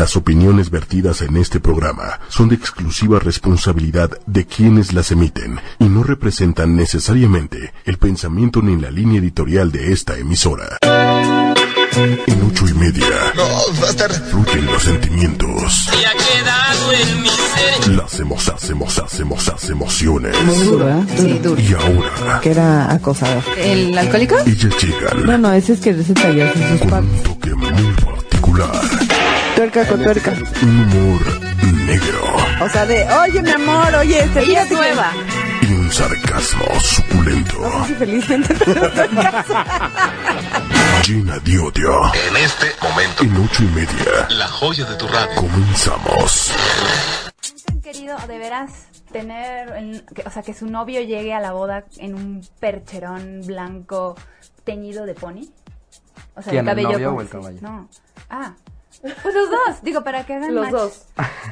Las opiniones vertidas en este programa son de exclusiva responsabilidad de quienes las emiten y no representan necesariamente el pensamiento ni la línea editorial de esta emisora. En ocho y media. Fluyen los sentimientos. Y ha quedado en mi ser. Las hemos, hacemos, hacemos, las emociones. Muy duro, ¿eh? Sí, duro. Y ahora, Que era acosador. ¿El alcohólico? ellas llegan No, no, ese es que en sus con un toque muy particular. Tuerca con tuerca. Un humor negro. O sea, de, oye, mi amor, oye, este Ella es que- nueva. Y un sarcasmo suculento. No sé si felizmente pero estoy en casa. Llena de odio. En este momento, En ocho y media. la joya de tu radio. Comenzamos. han querido de veras tener, el- que- o sea, que su novio llegue a la boda en un percherón blanco teñido de pony? O sea, ¿Quién, el el cabello novio como o el caballo? No. Ah. Pues los dos, digo, para que hagan Los match. dos.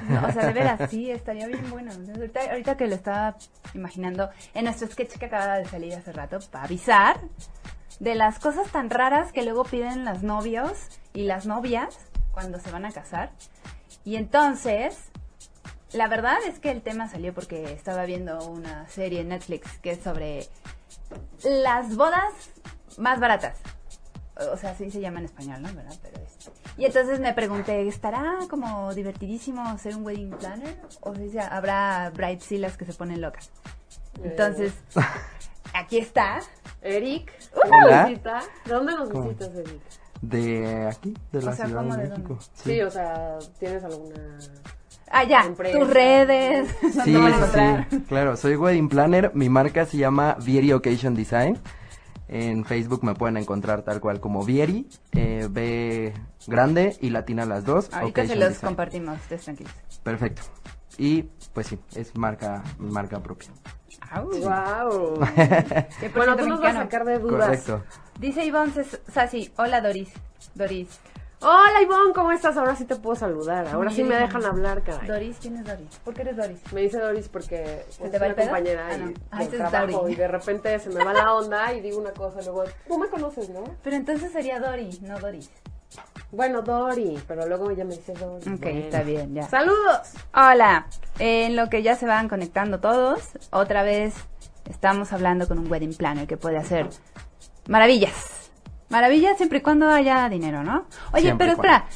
No, o sea, de veras, sí, estaría bien bueno. Ahorita, ahorita que lo estaba imaginando en nuestro sketch que acaba de salir hace rato, para avisar de las cosas tan raras que luego piden los novios y las novias cuando se van a casar. Y entonces, la verdad es que el tema salió porque estaba viendo una serie en Netflix que es sobre las bodas más baratas. O sea, así se llama en español, ¿no? ¿Verdad? Pero es- Y entonces me pregunté, ¿estará como divertidísimo ser un wedding planner? ¿O sea, habrá bridezillas que se ponen locas? Entonces, aquí está. Eric, Hola. ¿nos visita? ¿De dónde nos ¿Cómo? visitas, Eric? De aquí, de la O sea, Ciudad ¿cómo de de México. Sí. o sea, ¿tienes alguna...? Ah, ya, Empresa. tus redes. ¿dónde Sí, sí, sí, claro, soy wedding planner, mi marca se llama Vieri Occasion Design. En Facebook me pueden encontrar tal cual como Vieri, eh, B grande y latina las dos. Ahorita se los Design. compartimos, ustedes tranquilos. Perfecto. Y pues sí, es marca, mi marca propia. ¡Wow! Qué bueno, tú nos vas a sacar de dudas. Correcto. Dice Ivonne Sassi, hola Doris. Doris. Hola, Ivonne, ¿cómo estás? Ahora sí te puedo saludar. Ahora sí me dejan hablar, caray. Doris, ¿quién es Doris? ¿Por qué eres Doris? Me dice Doris porque ¿Se es te va el una pedo? compañera Ah, y. Ah, del ese es trabajo Dory. y de repente se me va la onda y digo una cosa y luego, tú me conoces, ¿no? Pero entonces sería Dori, no Doris. Bueno, Dori, pero luego ella me dice Dori. Ok, Bueno. está bien, ya. ¡Saludos! Hola, en lo que ya se van conectando todos, otra vez estamos hablando con un wedding planner que puede hacer maravillas. Maravillas siempre y cuando haya dinero, ¿no? Oye, Siempre pero espera,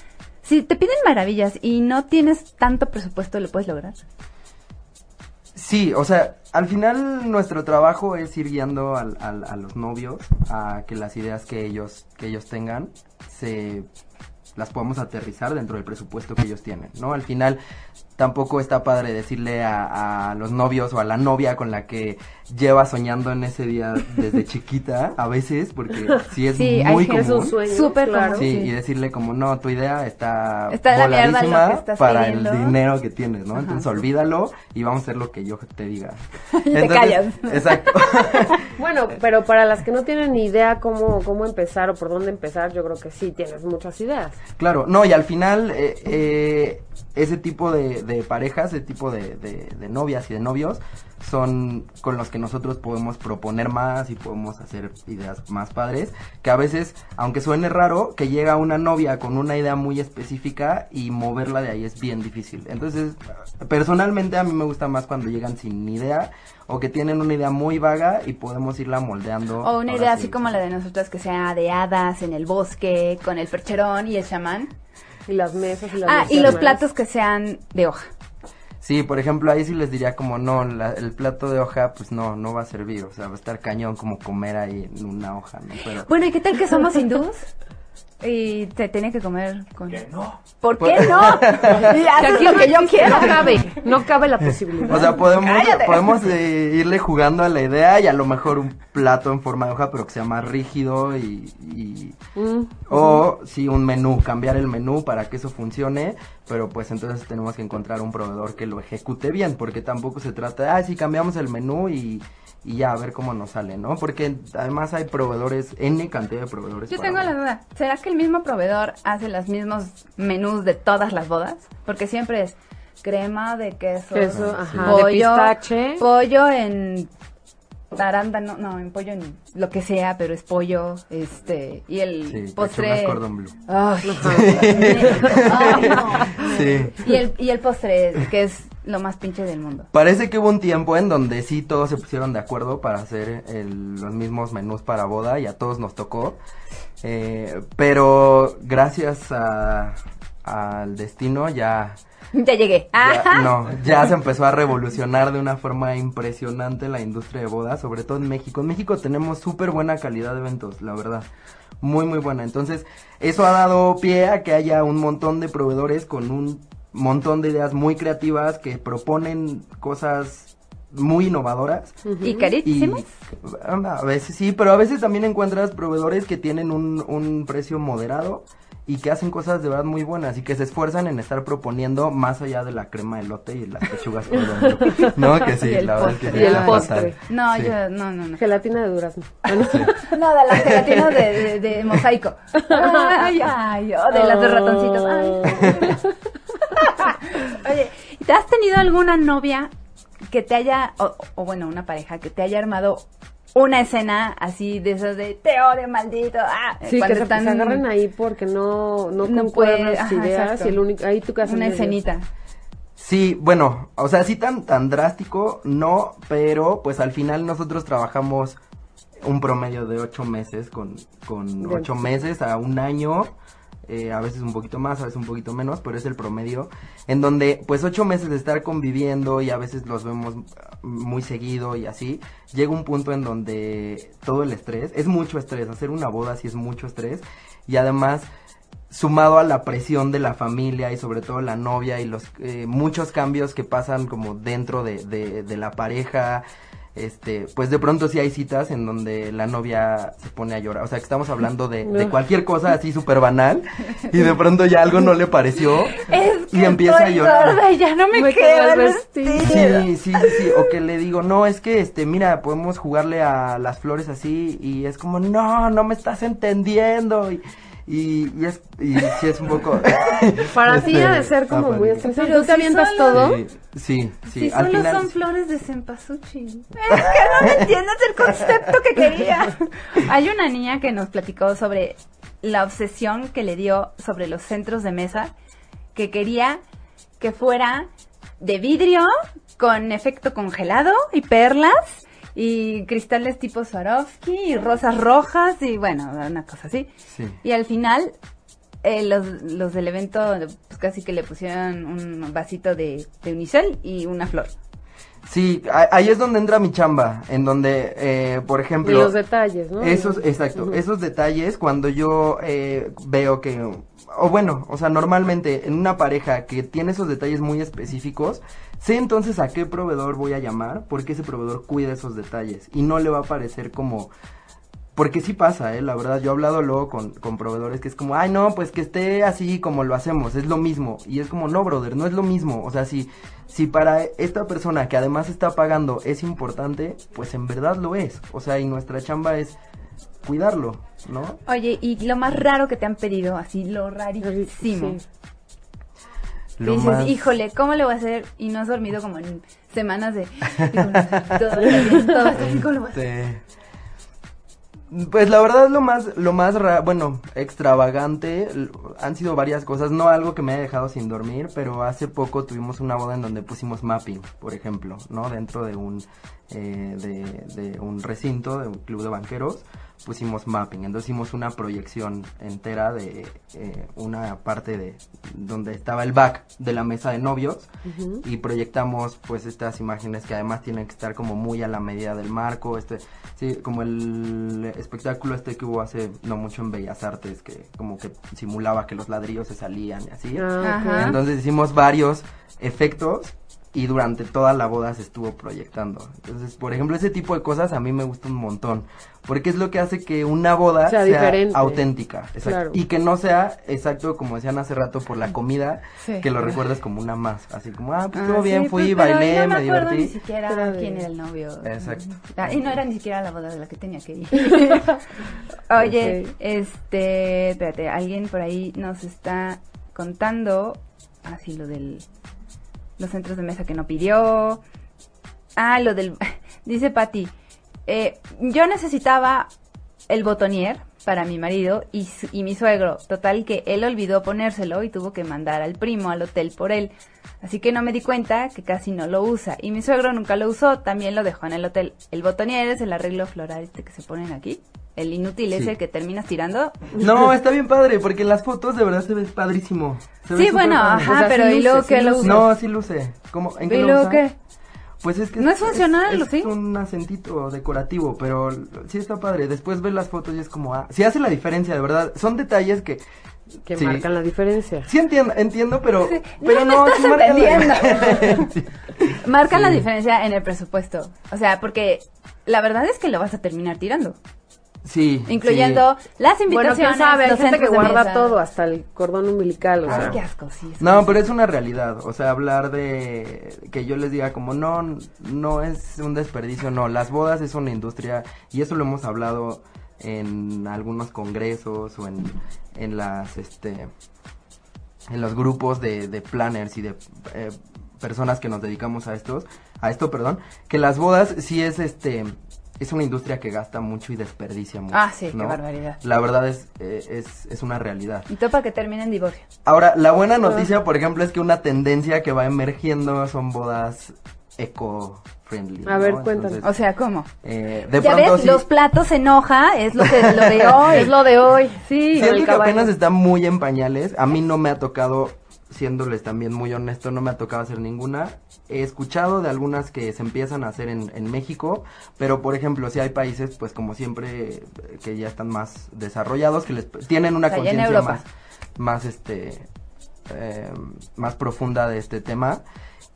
si te piden maravillas y no tienes tanto presupuesto, ¿lo puedes lograr? Sí, o sea, al final nuestro trabajo es ir guiando al- al- a los novios a que las ideas que ellos, que ellos tengan se las podamos aterrizar dentro del presupuesto que ellos tienen, ¿no? Al final tampoco está padre decirle a, a los novios o a la novia con la que lleva soñando en ese día desde chiquita, a veces, porque sí es Sí, muy gente- Es un común. sueño, Súper claro. Sí, Sí. y decirle como, no, tu idea está, Está voladísima para pidiendo". el dinero que tienes, ¿no? Ajá. Entonces olvídalo y vamos a hacer lo que yo te diga. Y te callas. Exacto. Bueno, pero para las que no tienen ni idea cómo, cómo empezar o por dónde empezar, yo creo que sí tienes muchas ideas. claro, no, y al final eh, eh, ese tipo de, de parejas, ese tipo de, de- de novias y de novios son con los que nosotros podemos proponer más y podemos hacer ideas más padres, que a veces, aunque suene raro, que llega una novia con una idea muy específica y moverla de ahí es bien difícil. Entonces, personalmente a mí me gusta más cuando llegan sin idea o que tienen una idea muy vaga y podemos irla moldeando. O una idea sí. así como la de nosotras que sea de hadas en el bosque, con el percherón y el chamán. Y las mesas y las Ah, y los platos que sean de hoja. Sí, por ejemplo, ahí sí les diría como no, la- el plato de hoja pues no, no va a servir, o sea, va a estar cañón como comer ahí en una hoja, ¿no? Pero Bueno, ¿y qué tal que somos hindús? Y te tiene que comer con... ¿Qué no? ¿Por qué no? Y haces lo que yo quiero. No cabe, no cabe la posibilidad. O sea, podemos, Cállate. podemos eh, irle jugando a la idea y a lo mejor un plato en forma de hoja, pero que sea más rígido y... y- Mm. o sí, un menú, cambiar el menú para que eso funcione, pero pues entonces tenemos que encontrar un proveedor que lo ejecute bien, porque tampoco se trata de, ah, sí, cambiamos el menú y, y ya a ver cómo nos sale, ¿no? Porque además hay proveedores, N cantidad de proveedores. Yo tengo la duda. ¿Será que el mismo proveedor hace los mismos menús de todas las bodas? Porque siempre es crema de queso, Queso, ajá, de pollo, pistache. pollo en arándano, no, en pollo en lo que sea, pero es pollo, este, y el Sí, postre. no. Sí. Y el, y el postre, que es lo más pinche del mundo. Parece que hubo un tiempo en donde sí todos se pusieron de acuerdo para hacer el- los mismos menús para boda y a todos nos tocó. Eh, pero gracias a- al destino ya, Ya llegué. ya- no, ya se empezó a revolucionar de una forma impresionante la industria de bodas, sobre todo en México. En México tenemos súper buena calidad de eventos, la verdad. Muy, muy buena. Entonces, eso ha dado pie a que haya un montón de proveedores con un montón de ideas muy creativas que proponen cosas muy innovadoras. Y Y carísimos. a veces sí, pero a veces también encuentras proveedores que tienen un, un precio moderado y que hacen cosas de verdad muy buenas y que se esfuerzan en estar proponiendo más allá de la crema de elote y las pechugas por dentro. No, que sí, la verdad es que postre. sí, Y el fatal. postre. No, Sí. yo, no, no, no. Gelatina de durazno. Bueno, No, de las gelatinas de, de, de mosaico. Ay, ay, oh, de las de ratoncitos. Ay. Oye, ¿te has tenido alguna novia que te haya, o, o bueno, una pareja que te haya armado una escena así de esas de te odio, maldito? Ah, Sí, que se, están- se agarren ahí porque no, no, No puede- las ideas y el único, ahí tu casa Una Dios. escenita. Sí, bueno, o sea, sí tan, tan drástico, no, pero pues al final nosotros trabajamos un promedio de ocho meses con, con Bien. ocho meses a un año, eh, a veces un poquito más, a veces un poquito menos, pero es el promedio, en donde pues ocho meses de estar conviviendo y a veces los vemos muy seguido y así, llega un punto en donde todo el estrés, es mucho estrés, hacer una boda sí es mucho estrés y además sumado a la presión de la familia y sobre todo la novia y los eh, muchos cambios que pasan como dentro de, de, de la pareja este pues de pronto sí hay citas en donde la novia se pone a llorar. O sea que estamos hablando de, cualquier cosa así súper banal y de pronto ya algo no le pareció Es que y empieza a llorar. gorda y ya no me, Me queda el vestido. Sí, sí, sí, sí, o que le digo, no, es que, este, mira, podemos jugarle a las flores así, y es como, no, no me estás entendiendo, y, y, y es, y sí es un poco... Para ti este, ha de ser como muy estresante. Pero ¿Tú te si avientas solo- todo? Sí, sí, sí, Si al solo final... son flores de cempasúchil. Es que no me entiendes el concepto que quería. Hay una niña que nos platicó sobre la obsesión que le dio sobre los centros de mesa, que quería que fuera de vidrio con efecto congelado y perlas y cristales tipo Swarovski y rosas rojas y bueno, una cosa así. Sí. Y al final, eh, los, los del evento, pues casi que le pusieron un vasito de, de unicel y una flor. Sí, ahí es donde entra mi chamba, en donde, eh, por Y ejemplo... los detalles, ¿no? Esos, exacto, esos detalles cuando yo eh, veo que, o bueno, o sea, normalmente en una pareja que tiene esos detalles muy específicos, sé entonces a qué proveedor voy a llamar, porque ese proveedor cuida esos detalles y no le va a parecer como... Porque sí pasa, eh, la verdad, yo he hablado luego con, con proveedores que es como, ay no, pues que esté así como lo hacemos, es lo mismo. Y es como, no, brother, no es lo mismo. O sea, si, si para esta persona que además está pagando es importante, pues en verdad lo es. O sea, y nuestra chamba es cuidarlo, ¿no? Oye, y lo más raro que te han pedido, así lo rarísimo. Sí. Y Lo dices, más- híjole, ¿cómo le voy a hacer? Y no has dormido como en semanas de, todo está bien, todo está bien, ¿cómo lo voy a hacer? Este, Pues la verdad lo más, lo más, ra- bueno, extravagante, han sido varias cosas, no algo que me haya dejado sin dormir, pero hace poco tuvimos una boda en donde pusimos mapping, por ejemplo, ¿no? Dentro de un, eh, de, de un recinto, de un club de banqueros, pusimos mapping, entonces hicimos una proyección entera de eh, una parte de donde estaba el back de la mesa de novios y proyectamos pues estas imágenes que además tienen que estar como muy a la medida del marco, este, sí, como el espectáculo este que hubo hace no mucho en Bellas Artes que como que simulaba que los ladrillos se salían y así. Ah. Entonces hicimos varios efectos y durante toda la boda se estuvo proyectando. Entonces, por ejemplo, ese tipo de cosas a mí me gusta un montón, porque es lo que hace que una boda Sea auténtica, exacto. Claro. y que no sea exacto como decían hace rato por la comida, Sí. que lo recuerdes como una más, así como, ah, pues Ah, estuvo bien, sí, fui, pues, pero bailé, no me, me, acuerdo ni divertí. siquiera quién era el novio. Exacto. Ah, y no era ni siquiera la boda de la que tenía que ir. Oye, este, espérate, alguien por ahí nos está contando así lo del los centros de mesa que no pidió. Ah, lo del dice Patti, eh, yo necesitaba el botonier para mi marido y, mi suegro. Total que él olvidó ponérselo y tuvo que mandar al primo al hotel por él. Así que no me di cuenta que casi no lo usa. Y mi suegro nunca lo usó, también lo dejó en el hotel. El botonier es el arreglo floral este que se ponen aquí. El inútil Sí. ese que terminas tirando. No, está bien padre, porque en las fotos de verdad se ve padrísimo. Se Sí, bueno, ajá, O sea, pero sí ¿y luego sí qué lo usas? No, sí luce. ¿Cómo? ¿En qué ¿Y lo luego usa? qué? Pues es que No es funcional, es, ¿o sí? un acentito decorativo, pero sí está padre. Después ves las fotos y es como, ah, sí hace la diferencia, de verdad. Son detalles que Que sí. marcan la diferencia. Sí entiendo, entiendo, pero, Sí, pero no no, sí marcan la diferencia en el presupuesto. O sea, porque la verdad es que lo vas a terminar tirando. Sí, Incluyendo las Bueno, invitaciones. quién sabe, hay gente que guarda mesa. todo, hasta el cordón umbilical, o Ay, sea. qué asco, sí. es No, que- pero es una realidad, o sea, hablar de que yo les diga como no, no es un desperdicio, no, las bodas es una industria y eso lo hemos hablado en algunos congresos o en, en las, este, en los grupos de, de planners y de eh, personas que nos dedicamos a estos, a esto, perdón, que las bodas sí es, este, es una industria que gasta mucho y desperdicia mucho. Ah, sí, qué barbaridad. La verdad es, eh, es, es una realidad. Y todo para que termine en divorcio. Ahora, la buena noticia, por ejemplo, es que una tendencia que va emergiendo son bodas eco-friendly. A ver, ¿no? cuéntanos. Entonces, O sea, ¿cómo? eh, de ya pronto ves, sí, los platos se enoja, es lo, que, lo de hoy. Es lo de hoy, sí. siento el que apenas está muy en pañales. A mí no me ha tocado, siéndoles también muy honesto, no me ha tocado hacer ninguna. He escuchado de algunas que se empiezan a hacer en, en México, pero por ejemplo, si hay países, pues como siempre, que ya están más desarrollados, que les tienen una O sea, conciencia más, más este, eh, más profunda de este tema.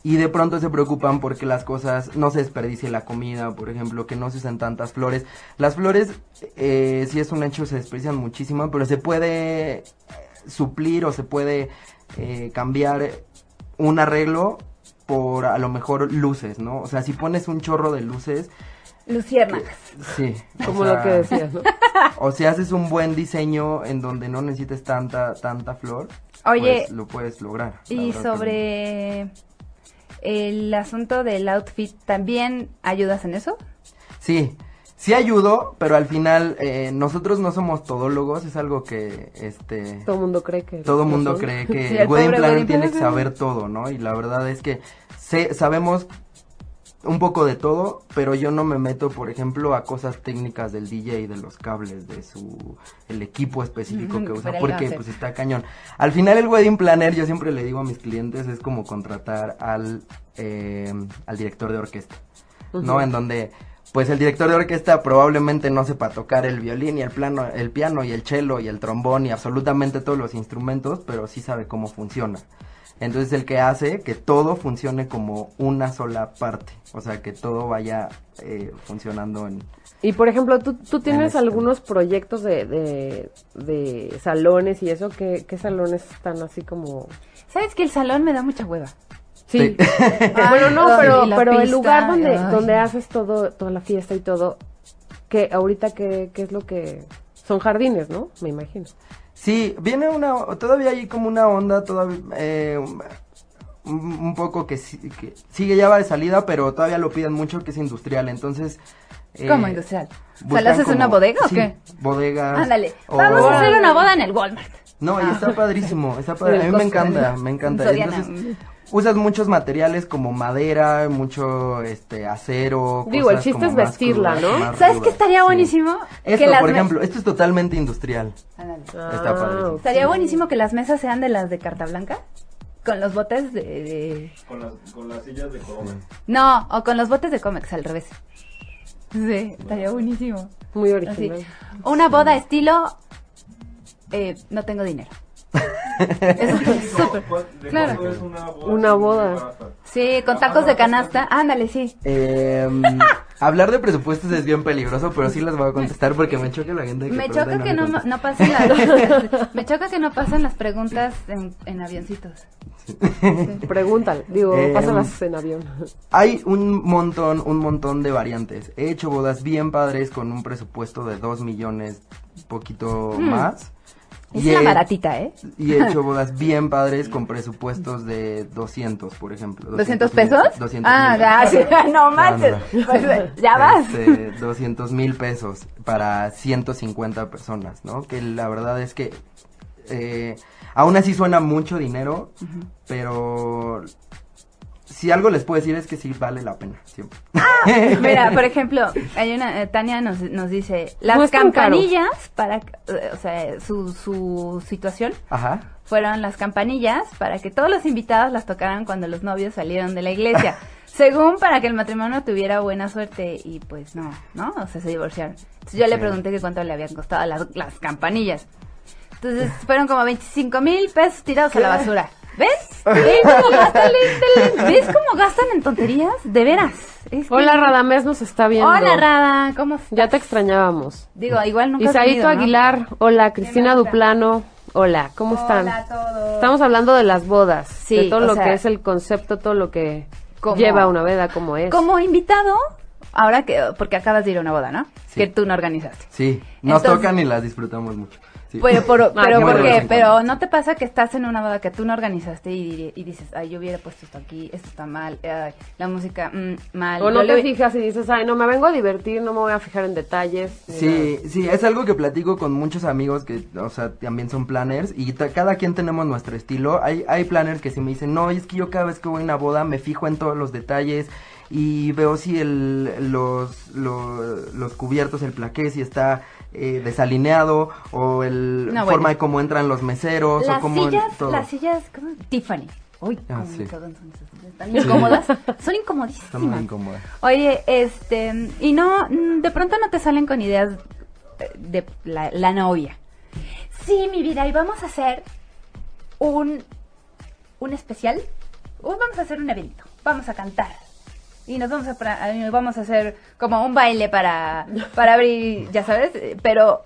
Y de pronto se preocupan porque las cosas no se desperdicie la comida, por ejemplo, que no se usen tantas flores. Las flores, eh, sí es un hecho, se desperdician muchísimo, pero se puede eh, suplir o se puede eh, cambiar un arreglo por a lo mejor luces, ¿no? O sea, si pones un chorro de luces, Luciérnagas. sí. o Como sea, lo que decías, ¿no? O si haces un buen diseño en donde no necesites tanta, tanta flor, Oye, pues lo puedes lograr. Y sobre el asunto del outfit, ¿también ayudas en eso? Sí, sí ayudo, pero al final eh, nosotros no somos todólogos, es algo que este Todo mundo cree que. todo mundo son. cree que Sí, el wedding planner tiene que saber todo, ¿no? Y la verdad es que sé- sabemos un poco de todo, pero yo no me meto, por ejemplo, a cosas técnicas del DJ, de los cables, de su el equipo específico que usa, porque pues está cañón. Al final el wedding planner, yo siempre le digo a mis clientes, es como contratar al eh, al director de orquesta, ¿no? En donde pues el director de orquesta probablemente no sepa tocar el violín y el plano, el piano y el cello y el trombón y absolutamente todos los instrumentos, pero sí sabe cómo funciona. Entonces el que hace que todo funcione como una sola parte, o sea que todo vaya eh, funcionando en... Y por ejemplo, ¿tú, tú tienes este- algunos proyectos de, de, de salones y eso? ¿Qué, ¿Qué salones están así como.? ¿Sabes que el salón me da mucha hueva? Sí. Ay, bueno, no, pero, la pero el lugar donde, ay. donde haces todo, toda la fiesta y todo, que ahorita qué, qué es lo que. Son jardines, ¿no? Me imagino. Sí, viene una, todavía hay como una onda, todavía, eh, un, un poco que, que sigue ya va de salida, pero todavía lo piden mucho que es industrial, entonces... eh, ¿Cómo industrial? O sea, ¿le haces una como- bodega o sí, qué? bodegas. Ándale, o- vamos a hacer una boda en el Walmart. No, y está padrísimo, está padre. A mí me encanta, me encanta. Entonces, usas muchos materiales como madera, mucho este acero. Digo, el chiste como es vestirla, crudas, ¿no? ¿Sabes qué estaría sí. buenísimo? Esto, que las por ejemplo, esto es totalmente industrial. Ándale. Está padrísimo. ok. Estaría buenísimo que las mesas sean de las de carta blanca. Con los botes de... de- Con las, con las sillas de corona. No, o con los botes de cómics al revés. Sí, estaría buenísimo. Muy Así. original. Una boda estilo... eh, no tengo dinero. Es súper. ¿De Claro. es una boda? Una? Sí, con tacos de canasta. Ándale, sí. Eh, hablar de presupuestos es bien peligroso, pero sí las voy a contestar porque me choca la gente que Me choca que me no, no pasen las... me choca que no pasen las preguntas en, en avioncitos. Pregúntale, digo, Eh, pásalas en avión. Hay un montón, un montón de variantes. He hecho bodas bien padres con un presupuesto de 2 millones, poquito Mm. más. Es Y una he- baratita, ¿eh? Y he hecho bodas bien padres con presupuestos de 200, por ejemplo. ¿200 mil- pesos? 200 ah, sí, no manches. no. Pues, ya vas. Este, 200 mil pesos para 150 personas, ¿no? Que la verdad es que eh, aún así suena mucho dinero, pero si algo les puedo decir es que sí vale la pena, siempre. Mira, por ejemplo, hay una, eh, Tania nos, nos dice, las No campanillas para, eh, o sea, su, su situación Ajá. fueron las campanillas para que todos los invitados las tocaran cuando los novios salieron de la iglesia. según para que el matrimonio tuviera buena suerte y pues no, ¿no? O sea, se divorciaron. Entonces yo le pregunté que cuánto le habían costado las, las campanillas. Entonces fueron como 25 mil pesos tirados a la basura. ¿Ves? ¿Ves cómo gastan, en- ¿Ves cómo gastan en tonterías? De veras. Es que- Hola, Radamés nos está viendo. Hola, Rada. ¿Cómo estás? Ya te extrañábamos. Digo, igual nunca has Isaíto venido, ¿no? Aguilar, hola. Cristina. Duplano, hola. ¿Cómo están? Hola a todos. Estamos hablando de las bodas, Sí, de todo o lo sea, que es el concepto, todo lo que como- lleva una veda, como es. Como invitado, ahora que, porque acabas de ir a una boda, ¿no? Sí. Que tú no organizaste. Sí, nos Entonces- tocan y las disfrutamos mucho. Sí. Pero, por, Ah, pero qué ¿por qué? Pero no te pasa que estás en una boda que tú no organizaste y, y dices, ay, yo hubiera puesto esto aquí, esto está mal, ay, la música, mm, mal. O no te le- fijas y dices, ay, no me vengo a divertir, no me voy a fijar en detalles. Sí, sí, es algo que platico con muchos amigos que, o sea, también son planners y cada quien tenemos nuestro estilo. Hay, hay planners que sí me dicen, no, es que yo cada vez que voy a una boda me fijo en todos los detalles y veo si el, los, los, los cubiertos, el plaqué, si está eh, desalineado o el No, forma bueno. de cómo entran los meseros Las o cómo sillas, todo. las sillas, ¿cómo? Tiffany. Uy, Ah, sí. son Están incómodas. Son Está muy incomodísimas. incómoda. Oye, este, y no, de pronto no te salen con ideas de la, la novia. Sí, mi vida, y vamos a hacer un, un especial. Vamos a hacer un evento. Vamos a cantar. Y nos vamos a, vamos a hacer como un baile para, para abrir, ya sabes, pero,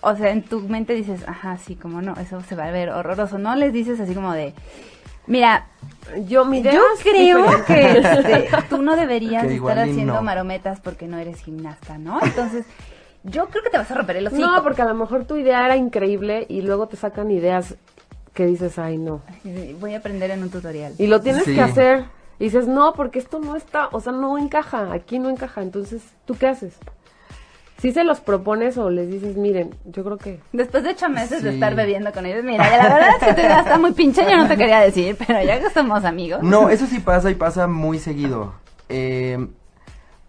o sea, en tu mente dices, ajá, sí, como no, eso se va a ver horroroso. No les dices así como de, mira. Yo, yo creo que este, tú no deberías estar haciendo no. marometas porque no eres gimnasta, ¿no? Entonces, yo creo que te vas a romper el hocico. No, porque a lo mejor tu idea era increíble y luego te sacan ideas que dices, ay, no. Voy a aprender en un tutorial. Y lo tienes Sí. que hacer. Y dices, no, porque esto no está, o sea, no encaja, aquí no encaja. Entonces, ¿tú qué haces? Si se los propones o les dices, miren, yo creo que... Después de ocho meses de estar bebiendo con ellos, mira, ya la verdad es que idea está muy pinche, yo no te quería decir, pero ya que somos amigos. No, eso sí pasa y pasa muy seguido. Eh,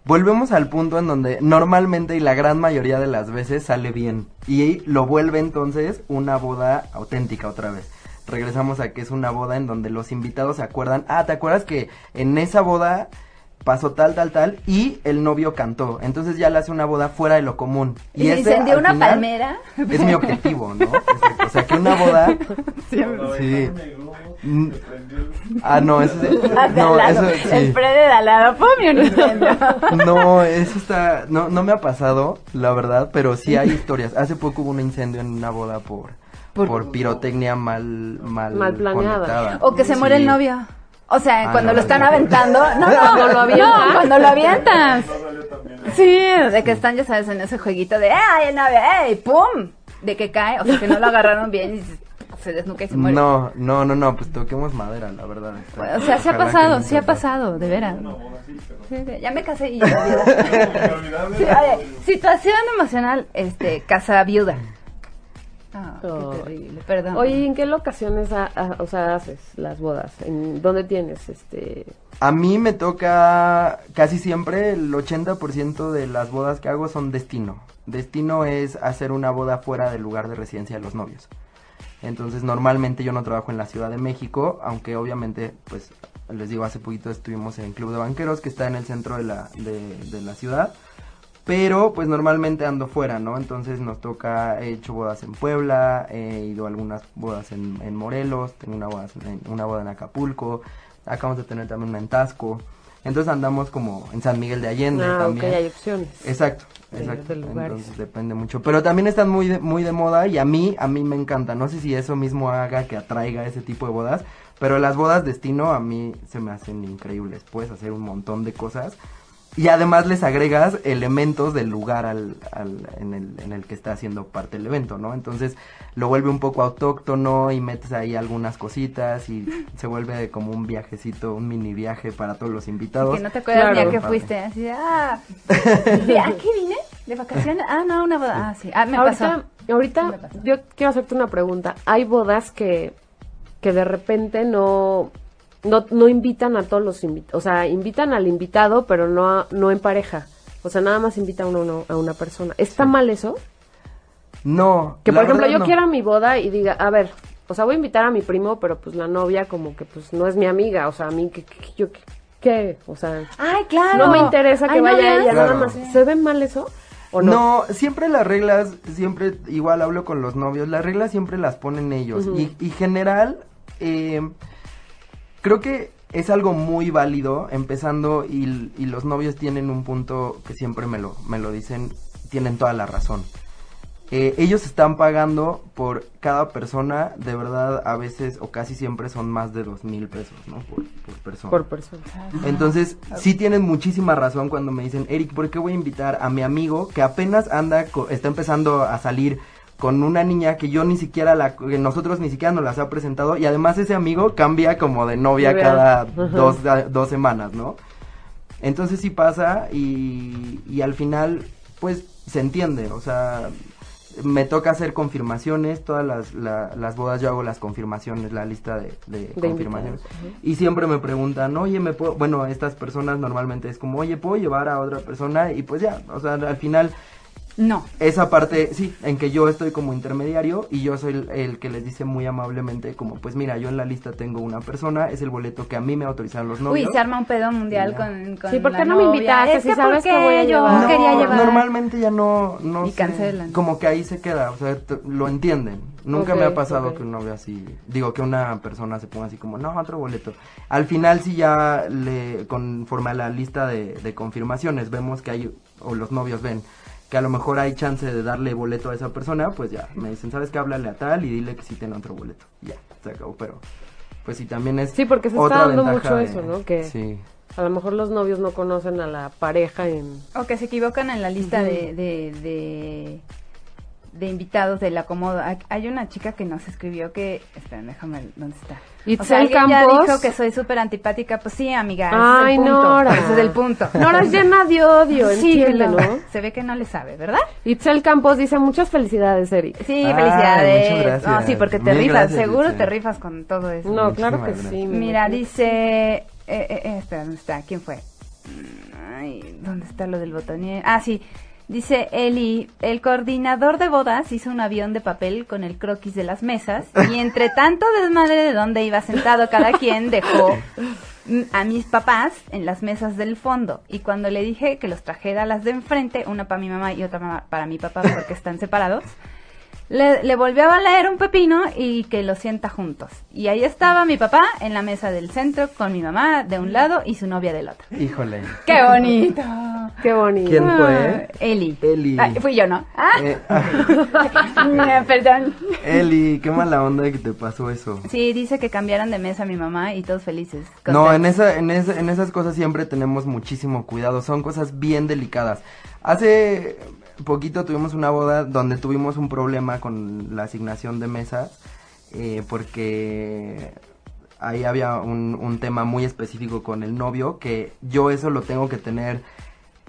volvemos al punto en donde normalmente y la gran mayoría de las veces sale bien. Y lo vuelve entonces una boda auténtica otra vez. Regresamos a que es una boda en donde los invitados se acuerdan, ah, ¿te acuerdas que en esa boda pasó tal, tal, tal y el novio cantó? Entonces ya le hace una boda fuera de lo común. Y se ese, incendió una final, palmera. Es mi objetivo, ¿no? Exacto. O sea, que una boda... Sí. Mm. Ah, no, eso sí. No, eso El sí. spray de Dalado, pum, y un incendio. No, eso está, no, no me ha pasado, la verdad, pero sí hay historias. Hace poco hubo un incendio en una boda por, Por- por, pirotecnia mal, mal, Mal planeada. conectada. O que se muere Sí. el novio. O sea, Ah, cuando no, lo están no. aventando. No, no, Cuando lo avientan. no, cuando lo avientas. Sí, de que están, ya sabes, en ese jueguito de, ¡ay, el novio! ¡ey! ¡pum! De que cae, o sea, que no lo agarraron bien y se- se desnuca y se muere. No, no, no, no, pues toquemos madera, la verdad. está- O sea, sí ha ojalá pasado, nunca sí ha pasado, de veras. Sí, sí, ya me casé y ya viuda. Sí, oye, situación emocional, este, casa viuda. Ah, qué terrible, perdón. Oye, ¿y ¿en qué locaciones ha- ha- o sea, haces las bodas? ¿En dónde tienes este A mí me toca casi siempre, el 80% de las bodas que hago son destino. Destino es hacer una boda fuera del lugar de residencia de los novios. Entonces normalmente yo no trabajo en la Ciudad de México, aunque obviamente, pues les digo, hace poquito estuvimos en Club de Banqueros, que está en el centro de la, de, de la ciudad. Pero pues normalmente ando fuera, ¿no? Entonces nos toca, he hecho bodas en Puebla, he ido a algunas bodas en, en Morelos, tengo una boda en, una boda en Acapulco, acabamos de tener también una en Tasco. Entonces andamos como en San Miguel de Allende Ah, también. hay opciones. Exacto, exacto. Entonces depende mucho. Pero también están muy de, muy de moda y a mí, a mí me encanta. No sé si eso mismo haga que atraiga ese tipo de bodas. Pero las bodas destino a mí se me hacen increíbles. Puedes hacer un montón de cosas. Y además les agregas elementos del lugar al, al- en, el, en el que está haciendo parte el evento, ¿no? Entonces lo vuelve un poco autóctono y metes ahí algunas cositas y se vuelve como un viajecito, un mini viaje para todos los invitados. Que no te acuerdas Claro. ni a qué fuiste. Así de, ah, ¿de ¿a qué vine? ¿De vacaciones? Ah, no, una boda. Ah, sí. Ah, me ahorita, pasó. ahorita Me pasó. yo quiero hacerte una pregunta. Hay bodas que, que de repente no, no, no invitan a todos los invitados. O sea, invitan al invitado, pero no, a- no en pareja. O sea, nada más invita a, uno, a una persona. ¿Está mal eso? No. Que por ejemplo verdad, yo no. quiera mi boda y diga, a ver, o sea, voy a invitar a mi primo, pero pues la novia como que pues no es mi amiga. O sea, a mí, ¿qué? qué- yo, qué, qué? O sea, Ay, claro. no me interesa que Ay, vaya ella, nada más. ¿Se ve mal eso? ¿O no? No, siempre las reglas, siempre, igual hablo con los novios, las reglas siempre las ponen ellos. Y, y general, eh, creo que es algo muy válido, empezando, y, y los novios tienen un punto que siempre me lo, me lo dicen, tienen toda la razón. Eh, ellos están pagando por cada persona, de verdad, a veces o casi siempre son más de dos mil pesos, ¿no? Por, por persona. Por persona. Entonces, sí tienen muchísima razón cuando me dicen, Eric, ¿por qué voy a invitar a mi amigo que apenas anda, co- está empezando a salir con una niña que yo ni siquiera la, que nosotros ni siquiera nos las ha presentado y además ese amigo cambia como de novia cada dos, dos semanas, ¿no? Entonces sí pasa y, y al final, pues, se entiende, o sea, me toca hacer confirmaciones, todas las, la- las bodas yo hago las confirmaciones, la lista de, de De confirmaciones. Y siempre me preguntan, oye, me puedo, bueno, estas personas normalmente es como, oye, ¿puedo llevar a otra persona? Y pues ya, o sea, al final, No. esa parte, sí, en que yo estoy como intermediario y yo soy el, el que les dice muy amablemente, como, pues mira, yo en la lista tengo una persona, es el boleto que a mí me autorizaron los novios. Uy, se arma un pedo mundial con, con Sí, ¿por la qué no me invitaste? Es Si que sabes que voy a llevar. No, quería llevar. normalmente ya no, no Y sé, cancelan. como que ahí se queda, o sea, lo entienden. Nunca me ha pasado que un novio así, digo que una persona se ponga así como, no, otro boleto. Al final sí ya le, conforme a la lista de, de confirmaciones, vemos que hay, o los novios ven, que a lo mejor hay chance de darle boleto a esa persona, pues ya, me dicen, ¿sabes qué? Háblale a tal y dile que sí tiene otro boleto. Ya, se acabó, pero pues sí, también es Sí, porque se está dando mucho de- eso, ¿no? Que Sí. a lo mejor los novios no conocen a la pareja en... O que se equivocan en la lista de, de, de, de invitados del acomodo. Hay- una chica que nos escribió que... Espera, déjame... ¿Dónde está? O Itzel sea, alguien ya Campos. dijo que soy súper antipática. Pues sí, amiga, ese Ay, es el punto. Nora. Ese es el punto. Nora es llena de odio, Sí, entiende, pero ¿no? Se ve que no le sabe, ¿verdad? Itzel Campos dice, muchas felicidades, Eric. Sí, Ay, felicidades. muchas gracias. No, sí, porque te Mil rifas, gracias, seguro Itzel. te rifas con todo eso. No, claro que Muchísimas sí. Mira, dice... Eh, eh, eh, espera, ¿dónde está? ¿Quién fue? Ay, ¿dónde está lo del botonier? Ah, sí. Dice Eli, el coordinador de bodas hizo un avión de papel con el croquis de las mesas y entre tanto desmadre de donde iba sentado cada quien dejó a mis papás en las mesas del fondo. Y cuando le dije que los trajera las de enfrente, una para mi mamá y otra para mi papá porque están separados, le, le volvió a leer un pepino y que lo sienta juntos. Y ahí estaba mi papá en la mesa del centro con mi mamá de un lado y su novia del otro. Híjole. ¡Qué bonito! Qué bonito. ¿Quién fue? Ah, Eli. Eli. Ah, fui yo, ¿no? Ah, Eh, perdón. Eli, qué mala onda que te pasó eso. Sí, dice que cambiaron de mesa mi mamá y todos felices. No, en, esa, en, esa- en esas cosas siempre tenemos muchísimo cuidado. Son cosas bien delicadas. Hace poquito tuvimos una boda donde tuvimos un problema con la asignación de mesas. eh, porque ahí había un, un tema muy específico con el novio. Que yo eso lo tengo que tener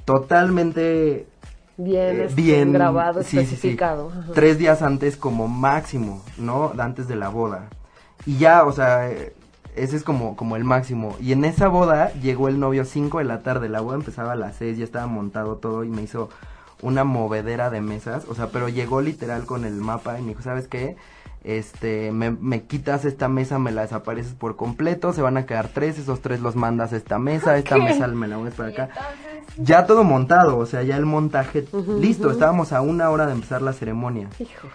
totalmente Bien, eh, este, bien grabado, sí, sí, sí. especificado. Tres días antes como máximo, ¿no? Antes de la boda. Y ya, o sea, ese es como, como el máximo. Y en esa boda llegó el novio 5 de la tarde. La boda empezaba a las 6, ya estaba montado todo y me hizo una movedera de mesas. O sea, pero llegó literal con el mapa y me dijo, ¿sabes qué? Este, me, me quitas esta mesa, me la desapareces por completo, se van a quedar tres, esos tres los mandas a esta mesa, esta mesa me la mueves para acá. Ya todo montado, o sea, ya el montaje listo, estábamos a una hora de empezar la ceremonia. Hijo.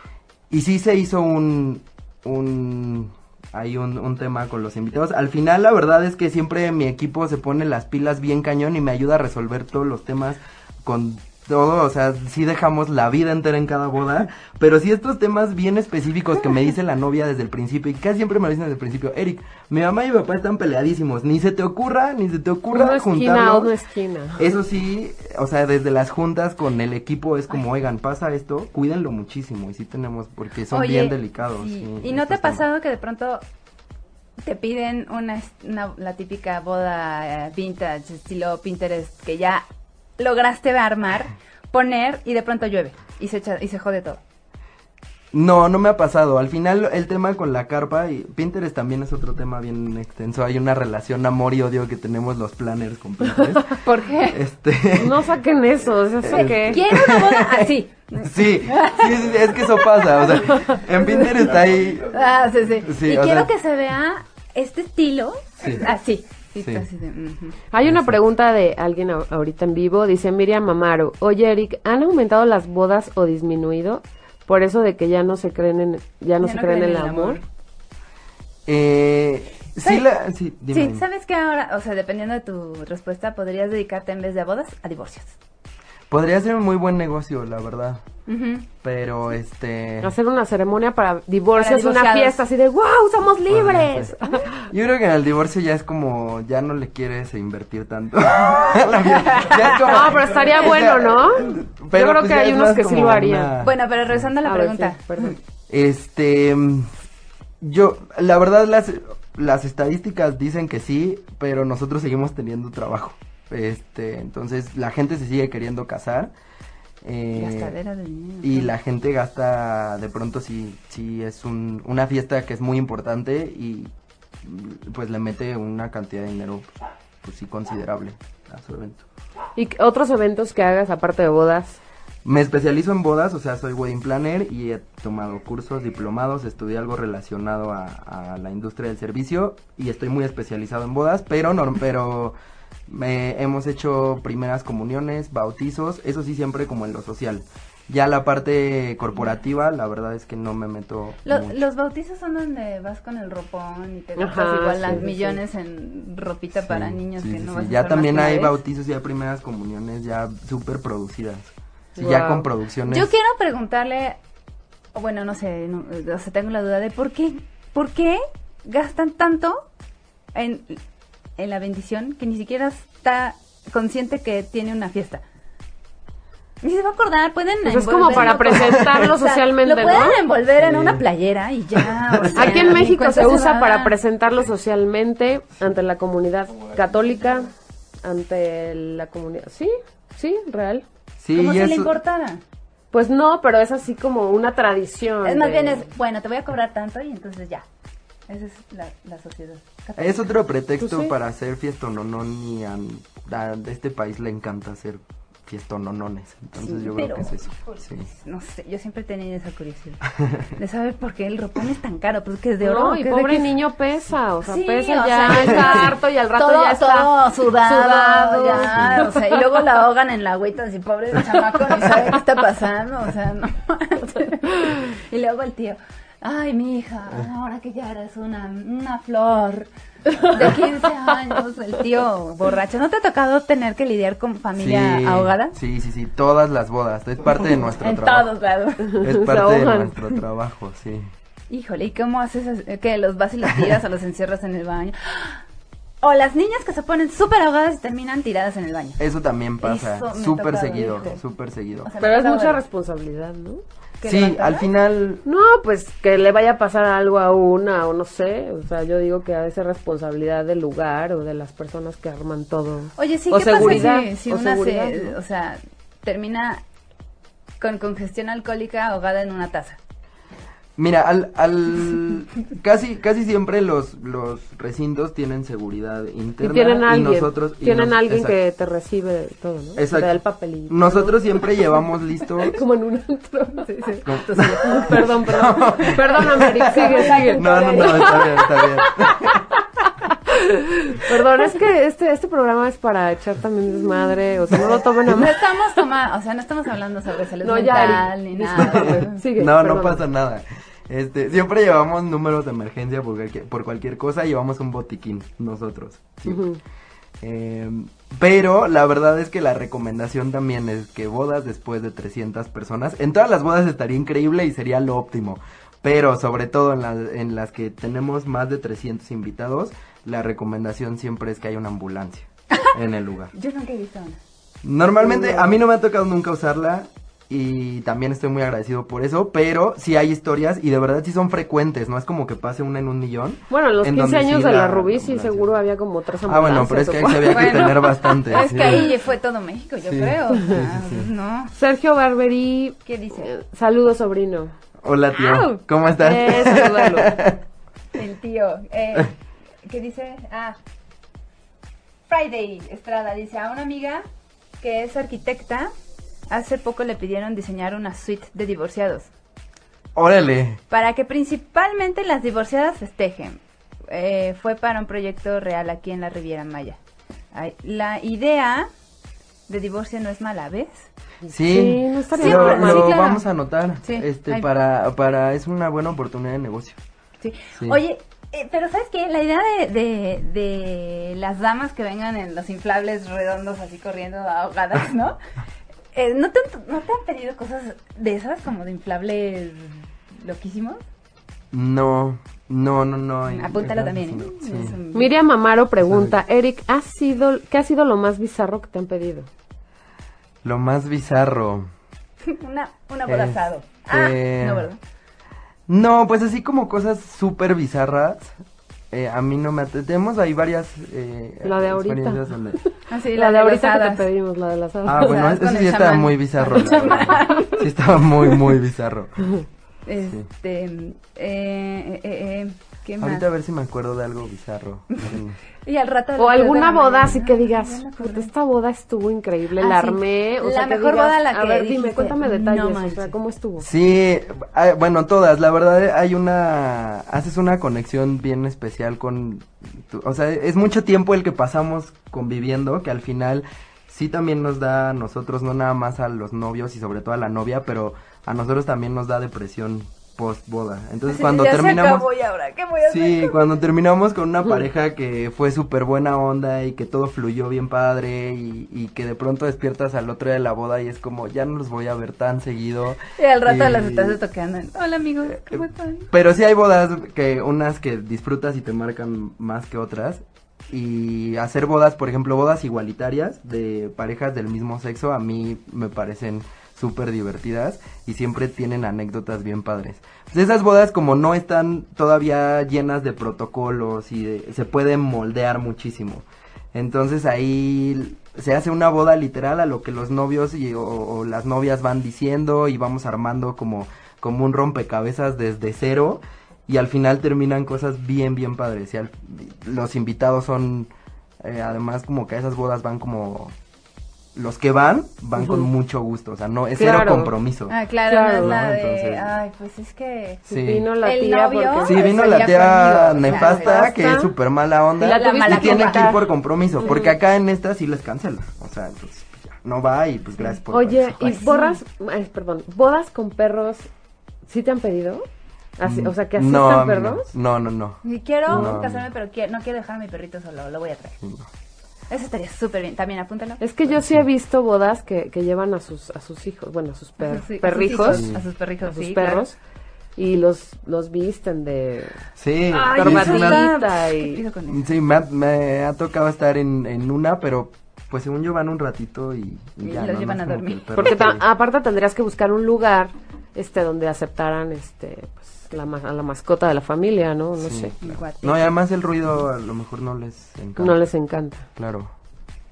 Y sí se hizo un, un, hay un, un tema con los invitados. Al final, la verdad es que siempre mi equipo se pone las pilas bien cañón y me ayuda a resolver todos los temas con todo, o sea, sí dejamos la vida entera en cada boda, pero sí estos temas bien específicos que me dice la novia desde el principio, y casi siempre me lo dicen desde el principio, Eric, mi mamá y mi papá están peleadísimos, ni se te ocurra, ni se te ocurra Una esquina, juntarlos. una esquina. Eso sí, o sea, desde las juntas con el equipo es como, oigan, pasa esto, cuídenlo muchísimo, y sí tenemos, porque son Oye, bien delicados. sí. sí, ¿Y no te ha temas. pasado que de pronto te piden una, una- la típica boda eh, vintage, estilo Pinterest, que ya lograste armar, poner y de pronto llueve y se echa, y se jode todo? No, no me ha pasado. Al final el tema con la carpa y Pinterest también es otro tema bien extenso. Hay una relación amor y odio que tenemos los planners con Pinterest. ¿Por qué? este No saquen eso, ¿eso qué? Quiero una boda así. Sí, sí, sí, es que eso pasa, o sea, en Pinterest hay Ah, sí, sí. Sí, y quiero sea- que se vea este estilo Sí. así. Sí. Hay una pregunta de alguien ahorita en vivo, dice Miriam Amaro, oye Eric, ¿han aumentado las bodas o disminuido? Por eso de que ya no se creen en, ya no Ya se creen en el amor. eh sí ¿Sabes? la sí, dime, Sí, dime. ¿sabes que ahora, o sea, dependiendo de tu respuesta, podrías dedicarte en vez de a bodas a divorcios? Podría ser un muy buen negocio, la verdad, pero este Hacer una ceremonia para divorcios, Para una fiesta así de wow, somos libres. Yo creo que en el divorcio ya es como, ya no le quieres invertir tanto. Ya es como- No, pero estaría o sea, bueno, ¿no? pero Yo creo pues que hay unos que sí lo harían. una- Bueno, pero regresando a la A ver, pregunta. sí, perdón. Este, yo, la verdad las, las estadísticas dicen que sí, pero nosotros seguimos teniendo trabajo. Este, entonces la gente se sigue queriendo casar. eh, Gastadera de dinero. y la gente gasta de pronto si si es un, una fiesta que es muy importante y pues le mete una cantidad de dinero pues sí considerable a su evento. ¿Y qué otros eventos que hagas aparte de bodas? Me especializo en bodas, o sea, soy wedding planner y he tomado cursos, diplomados, estudié algo relacionado a, a la industria del servicio y estoy muy especializado en bodas, pero no, pero me, hemos hecho primeras comuniones, bautizos, eso sí siempre como en lo social. Ya la parte corporativa, la verdad es que no me meto Lo- mucho. los bautizos son donde vas con el ropón y te gastas igual sí, las sí, millones en ropita Sí, para niños sí, que sí, no sí. vas a Ya también hay vez. bautizos y hay primeras comuniones ya súper producidas. Sí, Ya con producciones. Yo quiero preguntarle, o bueno, no sé, no, o sea, tengo la duda de por qué, por qué gastan tanto en, en la bendición que ni siquiera está consciente que tiene una fiesta. Ni se va a acordar, pueden Pues es como para presentarlo O sea, socialmente, Lo pueden ¿no? envolver en Sí. una playera y ya. o sea, Aquí en México se usa para presentarlo socialmente ante la comunidad católica, ante la comunidad. Sí, sí, real. Sí, Como si le importara. Pues no, pero es así como una tradición. Es más de- bien es, bueno, te voy a cobrar tanto y entonces ya. Esa es la, la sociedad. Católica. Es otro pretexto Pues sí. para hacer fiestononón y a, a este país le encanta hacer fiestononones. Entonces Sí, yo creo pero, que es eso. Sí. No sé, yo siempre he tenido esa curiosidad de saber por qué el ropón es tan caro, pues que es de oro. No, ¿qué y pobre niño pesa, o sea, Sí, pesa o ya, sea, está harto y al rato todo, ya está todo sudado, sudado. ya, o sea, y luego la ahogan en la agüita así, pobre chamaco, ni sabe qué está pasando, o sea, no. y luego el tío, ay, mi hija, ahora que ya eres una, una flor de 15 años, el tío borracho, ¿no te ha tocado tener que lidiar con familia Sí, ahogada? Sí, sí, sí, todas las bodas. Es parte de nuestro En trabajo. todos lados. Es parte de nuestro trabajo, sí. Híjole, ¿y cómo haces eso? que los vas y los tiras o los encierras en el baño? O las niñas que se ponen súper ahogadas y terminan tiradas en el baño. Eso también pasa. Súper seguido, súper seguido. O sea, Pero es mucha ver. responsabilidad, ¿no? ¿Que Sí, al final No, pues que le vaya a pasar algo a una o no sé, o sea, yo digo que ha de ser responsabilidad del lugar o de las personas que arman todo. Oye, sí, o ¿qué seguridad, pasa si, si o una seguridad, se, ¿no? o sea, termina con congestión alcohólica ahogada en una taza? Mira, al, al casi casi siempre los los recintos tienen seguridad Y interna tienen alguien, nosotros y tienen nos- alguien exacto. que te recibe todo, ¿no? Exacto. Te da el papelito. Nosotros siempre llevamos listo Como en un antro. Como- Perdón, perdón. Perdóname, Eric, sigue, sigue. No, no, no, está bien, está bien. Perdón, es que este, este programa es para echar también desmadre, o sea, no lo tomen a No estamos tomando, o sea, no estamos hablando sobre salud No, mental ni nada. Sigue, No, no pasa nada. Este, siempre llevamos números de emergencia por cualquier, por cualquier cosa, llevamos un botiquín nosotros. Eh, pero la verdad es que la recomendación también es que bodas después de 300 personas, en todas las bodas estaría increíble y sería lo óptimo. Pero sobre todo en, la- en las que tenemos más de 300 invitados, la recomendación siempre es que haya una ambulancia en el lugar. Yo nunca he visto una. Normalmente a mí no me ha tocado nunca usarla y también estoy muy agradecido por eso, pero sí hay historias y de verdad sí son frecuentes, no es como que pase una en un millón. Bueno, en los En 15 donde años sí de la la Rubí sí seguro había como tres Ah, bueno, pero es que ahí se había que Bueno. tener bastante. Es sí. que ahí fue todo México, yo Sí, creo. sí, sí, Ah, sí. No. Sergio Barberi, ¿Qué dice? eh, saludos sobrino. Hola tío. ¿cómo estás? Eh. El tío. Eh, ¿Qué dice? Ah. Friday Estrada dice a una amiga que es arquitecta. Hace poco le pidieron diseñar una suite de divorciados. Órale. Para que principalmente las divorciadas festejen. Eh, fue para un proyecto real aquí en la Riviera Maya. Ay, la idea de divorcio no es mala, ¿ves? Sí, Sí, no lo, mal. lo Sí, claro. vamos a anotar. Sí, este ay. para para es una buena oportunidad de negocio. Sí. Sí. Oye, eh, pero ¿sabes qué? La idea de, de, de las damas que vengan en los inflables redondos así corriendo ahogadas, ¿no? Eh, ¿no, te, han- ¿No te han pedido cosas de esas como de inflables loquísimos? No, no, no, no. Apúntalo Esas también, no, ¿eh? sí. Un- Miriam Amaro pregunta, Eric, ¿ha sido, ¿qué ha sido lo más bizarro que te han pedido? Lo más bizarro. Una, una boda Es- asado. Ah, no, ¿verdad? No, pues así como cosas súper bizarras. eh, a mí no me at- Tenemos ahí varias eh, La de ahorita. Ah, sí, la de las ahorita que te pedimos, la de las hadas. Ah, bueno, con sí estaba muy bizarro. la. Sí estaba muy, muy bizarro. Este, eh, eh, eh, eh, ¿qué más? Ahorita a ver si me acuerdo de algo bizarro. Y al rato... a O alguna boda mañana, así que digas. "Puta, esta boda estuvo increíble, Ah, la sí. armé, o La sea, que mejor digas, boda la a que ver, dime, dijiste, cuéntame "No detalles, o manches". sea, ¿cómo estuvo? Sí, ah, bueno, todas. La verdad hay una, haces una conexión bien especial con, tu- o sea, es mucho tiempo el que pasamos conviviendo que al final sí también nos da a nosotros, no nada más a los novios y sobre todo a la novia, pero a nosotros también nos da depresión post boda. Entonces cuando ya se terminamos... acabó, ¿y ahora qué voy a hacer? Sí, cuando terminamos con una pareja que fue súper buena onda y que todo fluyó bien padre y, y que de pronto despiertas al otro día de la boda y es como, ya no los voy a ver tan seguido. Y al rato Y- las estás tocando. Hola amigos, ¿cómo están? Pero sí hay bodas que unas que disfrutas y te marcan más que otras. Y hacer bodas, por ejemplo, bodas igualitarias de parejas del mismo sexo, a mí me parecen súper divertidas y siempre tienen anécdotas bien padres. Pues esas bodas como no están todavía llenas de protocolos y de- se pueden moldear muchísimo. Entonces ahí se hace una boda literal a lo que los novios y, o, las novias van diciendo y vamos armando como, como un rompecabezas desde cero y al final terminan cosas bien, bien padres. Y al- los invitados son, eh, además como que a esas bodas van como... Los que van, van con mucho gusto, o sea, no, es cero compromiso. Ah, claro, Claro, no es la de... Entonces- Ay, pues es que... Sí. Vino la El tía novio- porque... Sí, vino Eso la tía nefasta, o sea, que es súper mala onda. Y la y tiene que ir por compromiso, porque acá en esta sí les cancela. O sea, entonces pues, ya, no va y pues gracias por Oye, ¿y borras, ay, perdón, bodas con perros, sí te han pedido? Así, o sea, que asistan no, perros. No, no, no. Y quiero No. casarme, pero quiero- no quiero dejar a mi perrito solo, lo voy a traer. No. Eso estaría súper bien, también apúntalo. Es que yo sí he visto bodas que, que llevan a sus a sus hijos, bueno, a sus per- Sí, a sus perrijos, a sus perrijos, a sus sí, perros, y los los visten de Sí, Ay, sí me ha- tocado estar en, en una, pero pues según yo van un ratito y, y Y ya. los ¿no? llevan No a dormir. porque ta- aparte tendrías que buscar un lugar este donde aceptaran este pues la ma- a la mascota de la familia, ¿no? No Sí, sé. claro. No, y además el ruido a lo mejor no les encanta. No les encanta. Claro.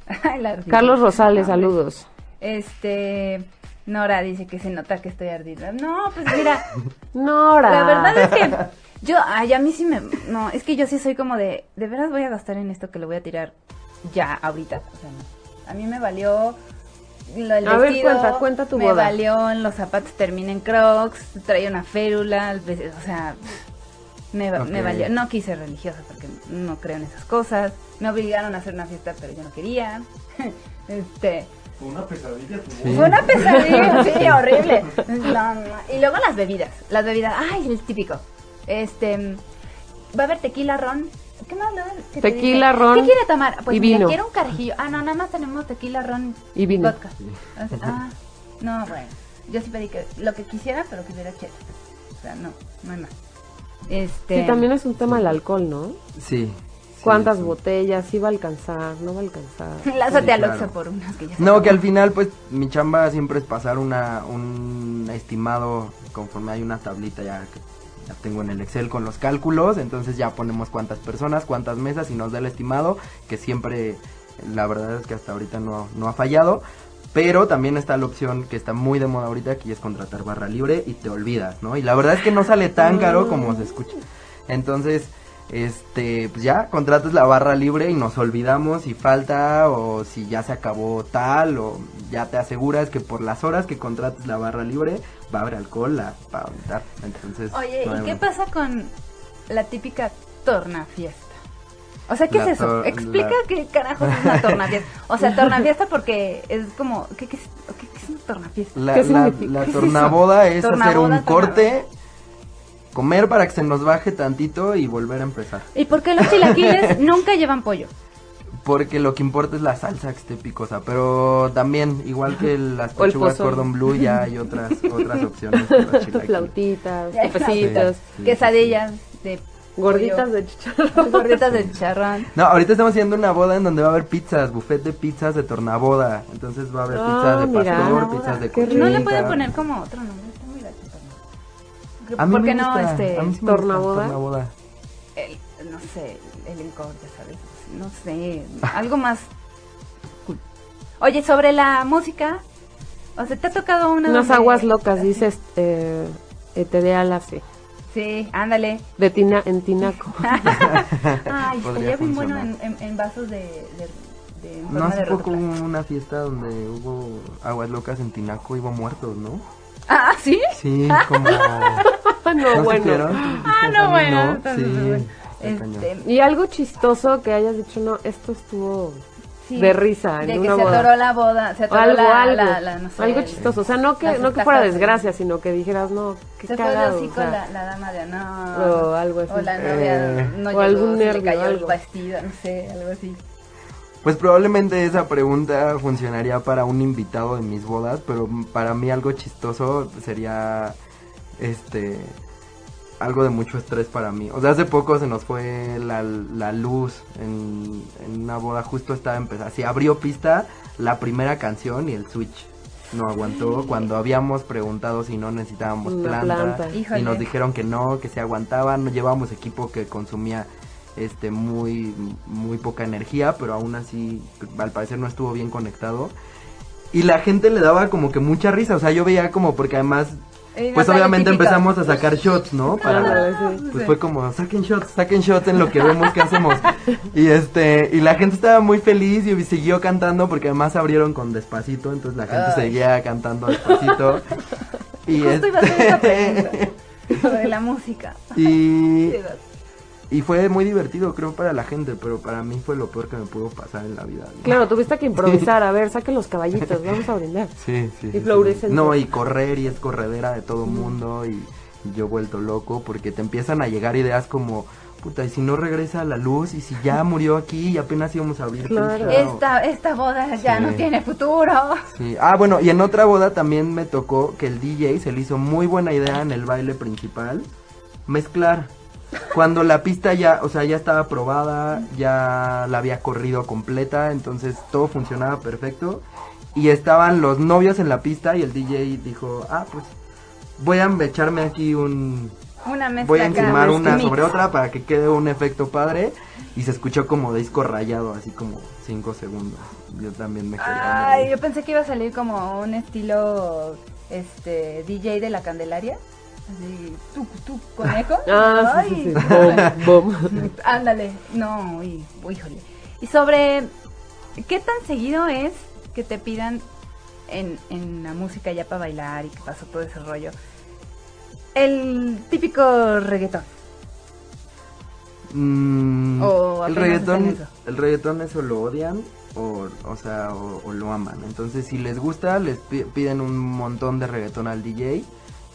Carlos Rosales, saludos. Este... Nora dice que se nota que estoy ardida. No, pues mira, Nora. la verdad es que yo, ay, a mí sí me, no, es que yo sí soy como de, de veras voy a gastar en esto que lo voy a tirar ya, ahorita. O sea, no. a mí me valió lo del A ver, vestido, cuenta, cuenta tu me boda. valió en los zapatos terminen crocs, traía una férula, el o sea, me, me valió, no quise religiosa porque no creo en esas cosas, me obligaron a hacer una fiesta pero yo no quería, este, Fue una pesadilla tu Sí. fue una pesadilla, sí, horrible. No, no. Y luego las bebidas. Las bebidas, ay, el típico. Este, va a haber tequila, ron, ¿Qué más luego que te Tequila, dice, ron ¿Qué quiere tomar? Pues y mira, vino. quiero un carajillo. Ah, no, nada más tenemos tequila, ron Y vino. vodka. O sea, ah, no, bueno. Yo sí pedí que lo que quisiera, pero que hubiera chela. O sea, no, no hay más. Este. Sí, también es un tema el alcohol, ¿no? Sí. ¿Cuántas sí. botellas? ¿Sí va a alcanzar? ¿No va a alcanzar? Lázate Sí, al claro. Por unas que ya se No, que al final, pues, mi chamba siempre es pasar una, un estimado conforme hay una tablita ya que ya tengo en el Excel con los cálculos, entonces ya ponemos cuántas personas, cuántas mesas y nos da el estimado, que siempre, la verdad es que hasta ahorita no, no ha fallado, pero también está la opción que está muy de moda ahorita, que es contratar barra libre y te olvidas, ¿no? Y la verdad es que no sale tan caro como se escucha. Entonces, este, pues ya contratas la barra libre y nos olvidamos si falta o si ya se acabó tal o ya te aseguras que por las horas que contrates la barra libre va a haber alcohol la, para aventar. Entonces, Oye, no ¿y qué pasa con la típica tornafiesta? O sea, ¿qué La es eso? Explica la- qué carajos es una tornafiesta. O sea, tornafiesta porque es como, ¿qué, qué, es, qué- qué es una tornafiesta? La, ¿Qué la, tornaboda es hacer Tornaboda, un corte, comer para que se nos baje tantito y volver a empezar. ¿Y por qué los chilaquiles nunca llevan pollo? Porque lo que importa es la salsa que esté picosa, pero también, igual que las pechugas cordon blue, ya hay otras otras opciones. Tus flautitas, Ya, topecitos, Sí, Quesadillas de gorditas de chicharrón. gorditas de chicharrón. No, ahorita estamos haciendo una boda en donde va a haber pizzas, buffet de pizzas de tornaboda. Entonces va a haber Ah, pizzas de mira. pastor, Tornaboda. pizzas de Qué ¿No le pueden poner como otro nombre? Está muy mí ¿Por qué no, este, sí tornaboda? tornaboda. el, no sé, el encore, ya sabes, no sé, algo más cool. Oye, sobre la música, o sea, ¿te ha tocado una Unas aguas locas, dices, eh, Etereal hace. Sí, ándale. De tina, en Tinaco. Ay, estaría bien bueno en, funcionar. en, en vasos de, de, No, hace de poco hubo una fiesta donde hubo aguas locas en Tinaco, iba muertos, ¿no? Ah, ¿sí? Sí, como... no, ¿No bueno. Ah, no, bueno. no. entonces, Sí. Este, Y algo chistoso que hayas dicho, no, esto estuvo sí, de risa en de que una se boda. atoró la boda, se atoró algo, la, algo, la- la- no sé, algo chistoso. O sea, no que, no que fuera desgracia, sino que dijeras, no, qué Se fue cagado. hocico o sea, la, la dama de honor. o algo así. O la novia Eh, no o llegó, algún se nervio, le cayó algo. el vestido, no sé, algo así. Pues probablemente esa pregunta funcionaría para un invitado de mis bodas, pero para mí algo chistoso sería este algo de mucho estrés para mí. O sea, hace poco se nos fue la, la luz en, en una boda, justo estaba empezando, así abrió pista la primera canción y el switch no aguantó. Cuando habíamos preguntado si no necesitábamos Una planta, y nos dijeron que no, que se aguantaban, no llevábamos equipo que consumía este muy muy poca energía, pero aún así al parecer no estuvo bien conectado. Y la gente le daba como que mucha risa, o sea, yo veía como porque además pues obviamente empezamos a sacar shots, ¿no? Para pues fue como saquen shots, saquen shots en lo que vemos que hacemos. Y este y la gente estaba muy feliz y siguió cantando porque además abrieron con despacito, entonces la gente Ay. seguía cantando despacito. Y Justo iba a hacer esa este pregunta sobre la música. y y fue muy divertido, creo, para la gente, pero para mí fue lo peor que me pudo pasar en la vida. ¿no? Claro, tuviste que improvisar. A ver, saquen los caballitos, vamos a brindar. Sí, sí. Y sí. No, y correr y es corredera de todo mundo y, y yo vuelto loco porque te empiezan a llegar ideas como, puta, y si no regresa la luz y si ya murió aquí y apenas íbamos a abrir. Claro. o- Esta, esta boda ya Sí. no tiene futuro. Sí. Ah, bueno, y en otra boda también me tocó que el DJ se le hizo muy buena idea en el baile principal mezclar. Cuando la pista ya, o sea, ya estaba probada, ya la había corrido completa, entonces todo funcionaba perfecto. Y estaban los novios en la pista y el DJ dijo, ah, pues voy a echarme aquí un... Una mezcla Voy a encimar una mix. sobre otra para que quede un efecto padre. Y se escuchó como disco rayado, así como 5 segundos. Yo también me quería Ay, yo pensé que iba a salir como un estilo este DJ de la Candelaria. Así, tú, tú, conejo. Ah, sí, sí, sí. Ay. Bom, bom. Ándale, no, uy, uy, híjole. Y sobre qué tan seguido es que te pidan en, en la música ya para bailar y que pasó todo ese rollo. El típico reggaetón. Mm, O el reggaetón, el reggaetón eso lo odian o, o sea, o, o lo aman. Entonces, si les gusta, les pi- piden un montón de reggaetón al DJ,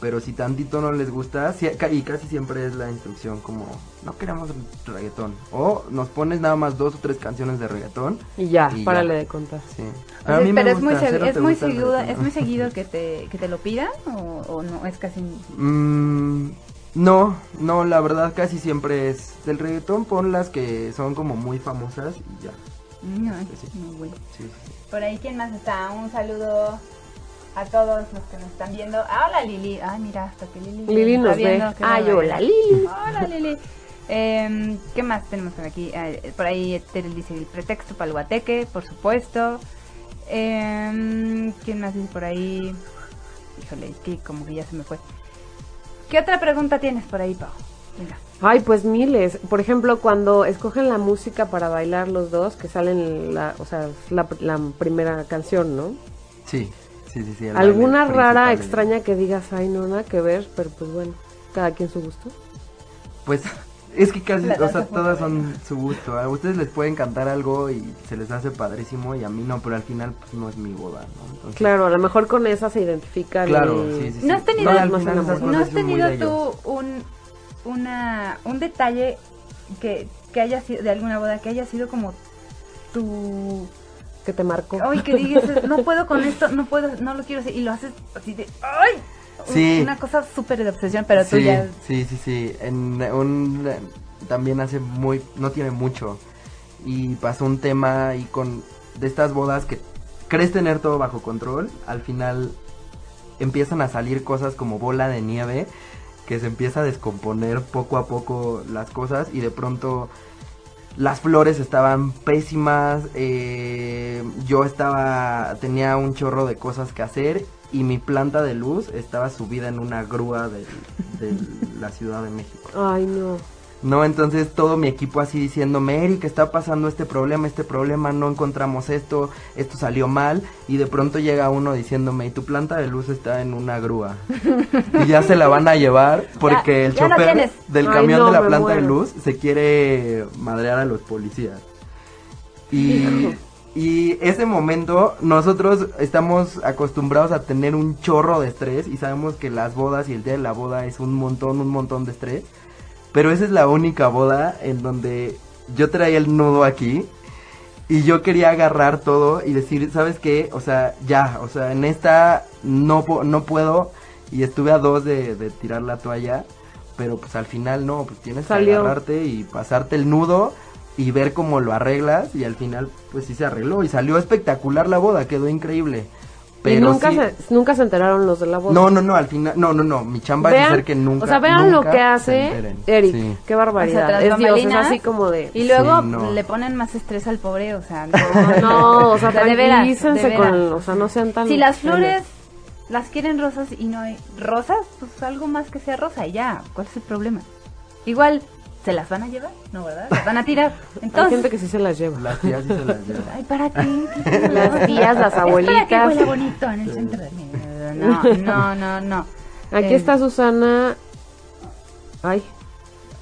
pero si tantito no les gusta, si- y casi siempre es la instrucción como, no queremos reggaetón, o nos pones nada más dos o tres canciones de reggaetón. Y ya, Y ya. párale de contar. Sí. Pero es muy, gusta, segui- ¿cero es, muy seguido, es muy seguido que te, que te lo pidan o, o no, es casi... Mm, no, no, la verdad casi siempre es del reggaetón, pon las que son como muy famosas y ya. No, Sí, muy bueno. Sí, sí, sí. Por ahí, ¿quién más está? Un saludo a todos los que nos están viendo. Ah, hola Lili. Ay, mira, hasta que Lili. Lili está nos ve. Ay, hola, Lili. Hola Lili. Em, ¿Qué más tenemos por aquí? Por ahí Terel dice el pretexto para el guateque, por supuesto. Em, ¿Quién más dice por ahí? Híjole, es que como que ya se me fue. ¿Qué otra pregunta tienes por ahí, Pau? Venga. Ay, pues miles. Por ejemplo, cuando escogen la música para bailar los dos, que salen la, o sea, la, la primera canción, ¿no? Sí, sí, sí, sí, el ¿Alguna rara, extraña que digas, ay, no, nada que ver, pero pues bueno, cada quien su gusto? Pues es que casi, o sea, todas son su gusto. A ustedes les pueden cantar algo y se les hace padrísimo y a mí no, pero al final pues no es mi boda, ¿no? Entonces, Claro, a lo mejor con esa se identifican. Claro, y- sí, sí, sí. ¿No has tenido, final. ¿no has tenido tú un, una, un detalle que, que haya sido de alguna boda que haya sido como tu que te marcó. Ay, que digas, no puedo con esto, no puedo, no lo quiero hacer, y lo haces así de, ¡ay! Sí. Una cosa súper de obsesión, pero tú sí, ya... Sí, sí, sí. En un, también hace muy, no tiene mucho. Y pasó un tema y con de estas bodas que crees tener todo bajo control, al final empiezan a salir cosas como bola de nieve, que se empieza a descomponer poco a poco las cosas y de pronto las flores estaban pésimas, eh, yo estaba, tenía un chorro de cosas que hacer y mi planta de luz estaba subida en una grúa de, de la Ciudad de México. Ay, no. No, entonces todo mi equipo así diciéndome, Eric, está pasando este problema, este problema, no encontramos esto, esto salió mal, y de pronto llega uno diciéndome, y tu planta de luz está en una grúa. y ya se la van a llevar porque el ya chofer del Ay, camión no, de la planta de luz se quiere madrear a los policías. Y, y ese momento nosotros estamos acostumbrados a tener un chorro de estrés y sabemos que las bodas y el día de la boda es un montón, un montón de estrés. Pero esa es la única boda en donde yo traía el nudo aquí y yo quería agarrar todo y decir, ¿sabes qué? O sea, ya, o sea, en esta no, no puedo y estuve a dos de, de tirar la toalla, pero pues al final no, pues tienes Salió. que agarrarte y pasarte el nudo y ver cómo lo arreglas y al final pues sí se arregló y salió espectacular la boda, quedó increíble. Pero y nunca, sí- se, nunca se enteraron los de la boda. no, no, no, al final, no, no, no, mi chamba es Vean, hacer que nunca. o sea, vean lo que hace. Eric. Sí. Qué barbaridad. O sea, es Dios, es así como de... Y luego Sí, no. le ponen más estrés al pobre, o sea, no, No, o sea, tranquilícense con... O sea, no sean tan... Si las flores las quieren rosas y no hay rosas, pues algo más que sea rosa y ya, ¿cuál es el problema? Igual, ¿se las van a llevar? No, ¿verdad? ¿Las van a tirar? Hay Entonces, gente que sí se las lleva. Las tías sí se las llevan. ay, ¿para qué? Las tías, las Es para que abuelitas. huela bonito en el centro de mi- No, no, no, no. Aquí Eh, está Susana... Ay,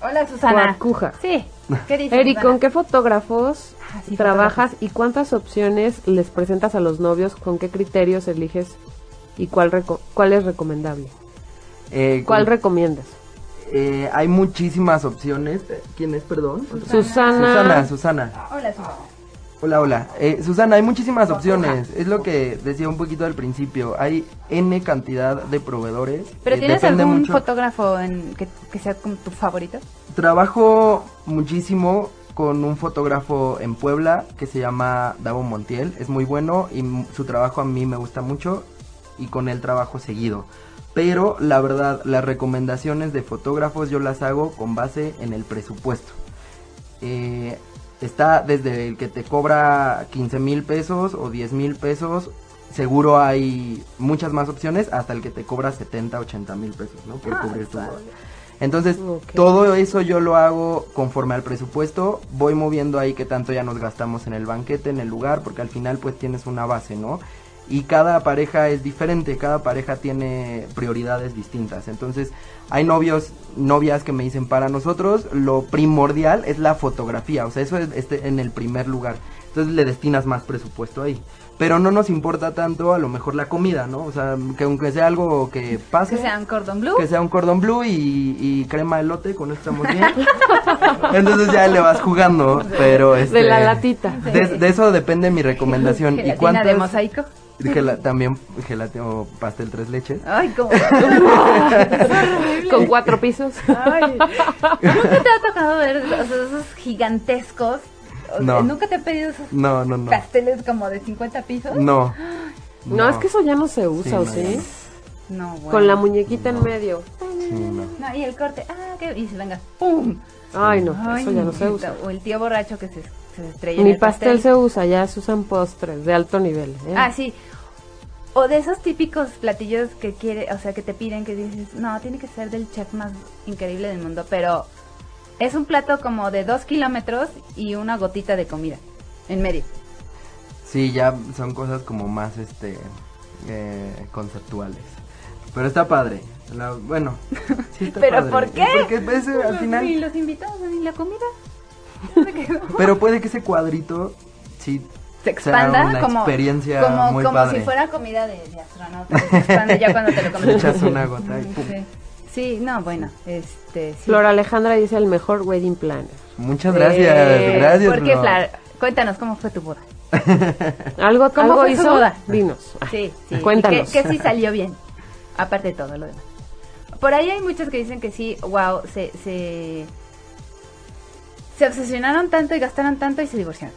Hola, Susana. Cuacuja. Sí, ¿qué dices, Eric, Susana? ¿con qué fotógrafos Ah, sí, trabajas y cuántas opciones les presentas a los novios? ¿Con qué criterios eliges y cuál, reco- cuál es recomendable? Eh, ¿Cuál con- recomiendas? Eh, hay muchísimas opciones. ¿Quién es, perdón? Susana. Susana, Susana. Hola, Susana. Hola, hola. Eh, Susana, hay muchísimas opciones. Es lo que decía un poquito al principio. Hay N cantidad de proveedores. ¿Pero Eh, tienes algún mucho. fotógrafo en, que, que sea como tu favorito? Trabajo muchísimo con un fotógrafo en Puebla que se llama Davo Montiel. Es muy bueno y su trabajo a mí me gusta mucho y con él trabajo seguido. Pero la verdad, las recomendaciones de fotógrafos yo las hago con base en el presupuesto. Eh, está desde el que te cobra 15 mil pesos o 10 mil pesos. Seguro hay muchas más opciones hasta el que te cobra 70, 80 mil pesos, ¿no? Por cubrir tu boda. Entonces, todo eso yo lo hago conforme al presupuesto. Voy moviendo ahí que tanto ya nos gastamos en el banquete, en el lugar, porque al final pues tienes una base, ¿no? Y cada pareja es diferente, cada pareja tiene prioridades distintas. Entonces, hay novios, novias que me dicen, para nosotros lo primordial es la fotografía, o sea, eso es este, en el primer lugar. Entonces le destinas más presupuesto ahí. Pero no nos importa tanto a lo mejor la comida, ¿no? O sea, que aunque sea algo que pase, Que sea un cordón blue. que sea un cordón blue y, y crema de elote, con eso estamos bien. Entonces ya le vas jugando, pero este... De la latita. De, de eso depende mi recomendación. ¿Y cuántas? de mosaico. Gela- también gelatina o pastel tres leches. Ay, como... Con cuatro pisos. Ay. ¿Nunca te ha tocado ver o sea, esos gigantescos? O sea, No. ¿Nunca te he pedido esos No, no, no. pasteles como de 50 pisos? No. No, es que eso ya no se usa, ¿o no, sí? No, bueno. Con la muñequita en medio. Sí, no. No, y el corte, ah, que... Y se venga, ¡pum! Ay, no, Ay, eso ya no se usa. O el tío borracho que se, se estrella en el pastel se usa, ya se usan postres de alto nivel. ¿eh? Ah, sí. O de esos típicos platillos que quiere, o sea, que te piden que dices, no, tiene que ser del chef más increíble del mundo, pero es un plato como de dos kilómetros y una gotita de comida en medio. Sí, ya son cosas como más, este, eh, conceptuales. Pero está padre. La- bueno, sí está ¿Pero padre. por qué? Porque pues, al Y final... los invitados y la comida. Pero puede que ese cuadrito, sí, se expanda una como, experiencia como, muy como padre. si fuera comida de, de astronauta. Se expande ya cuando te lo comes. Echas una gota y pum. Sí. Sí, no, bueno, este, sí. Flor Alejandra dice el mejor wedding planner. Muchas gracias, Eh, gracias. ¿Por qué, Flor. Flar? Cuéntanos, ¿cómo fue tu boda? ¿Algo, ¿Cómo algo fue su hizo? boda? Dinos. Sí, sí. Cuéntanos. ¿Qué, qué sí salió bien? Aparte de todo lo demás. Por ahí hay muchos que dicen que sí, wow, se, se, se obsesionaron tanto y gastaron tanto y se divorciaron.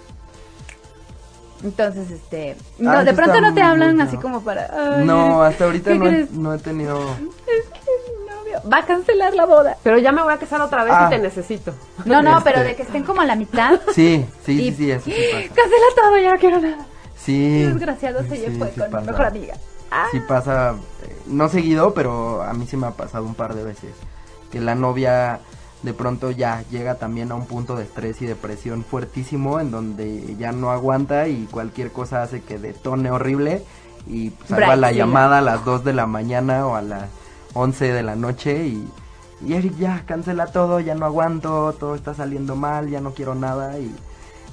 Entonces, este, no, Ah, de pronto no te hablan bueno. así como para... "Ay, No, hasta ahorita ¿qué no he, crees? no he tenido... Es que mi novio va a cancelar la boda. Pero ya me voy a casar otra vez Ah. y te necesito. No, no, Este- pero de que estén como a la mitad. Sí, sí, Y- sí, sí, eso sí pasa. Cancela todo, ya no quiero nada. Sí. Qué desgraciado se sí, fue sí con mi pasa. mejor amiga. Ah. Sí pasa, eh, no seguido, pero a mí sí me ha pasado un par de veces. Que la novia de pronto ya llega también a un punto de estrés y depresión fuertísimo en donde ya no aguanta y cualquier cosa hace que detone horrible y pues haga Bright, la llamada a las 2 de la mañana o a las 11 de la noche y, y Eric ya cancela todo, ya no aguanto, todo está saliendo mal, ya no quiero nada y,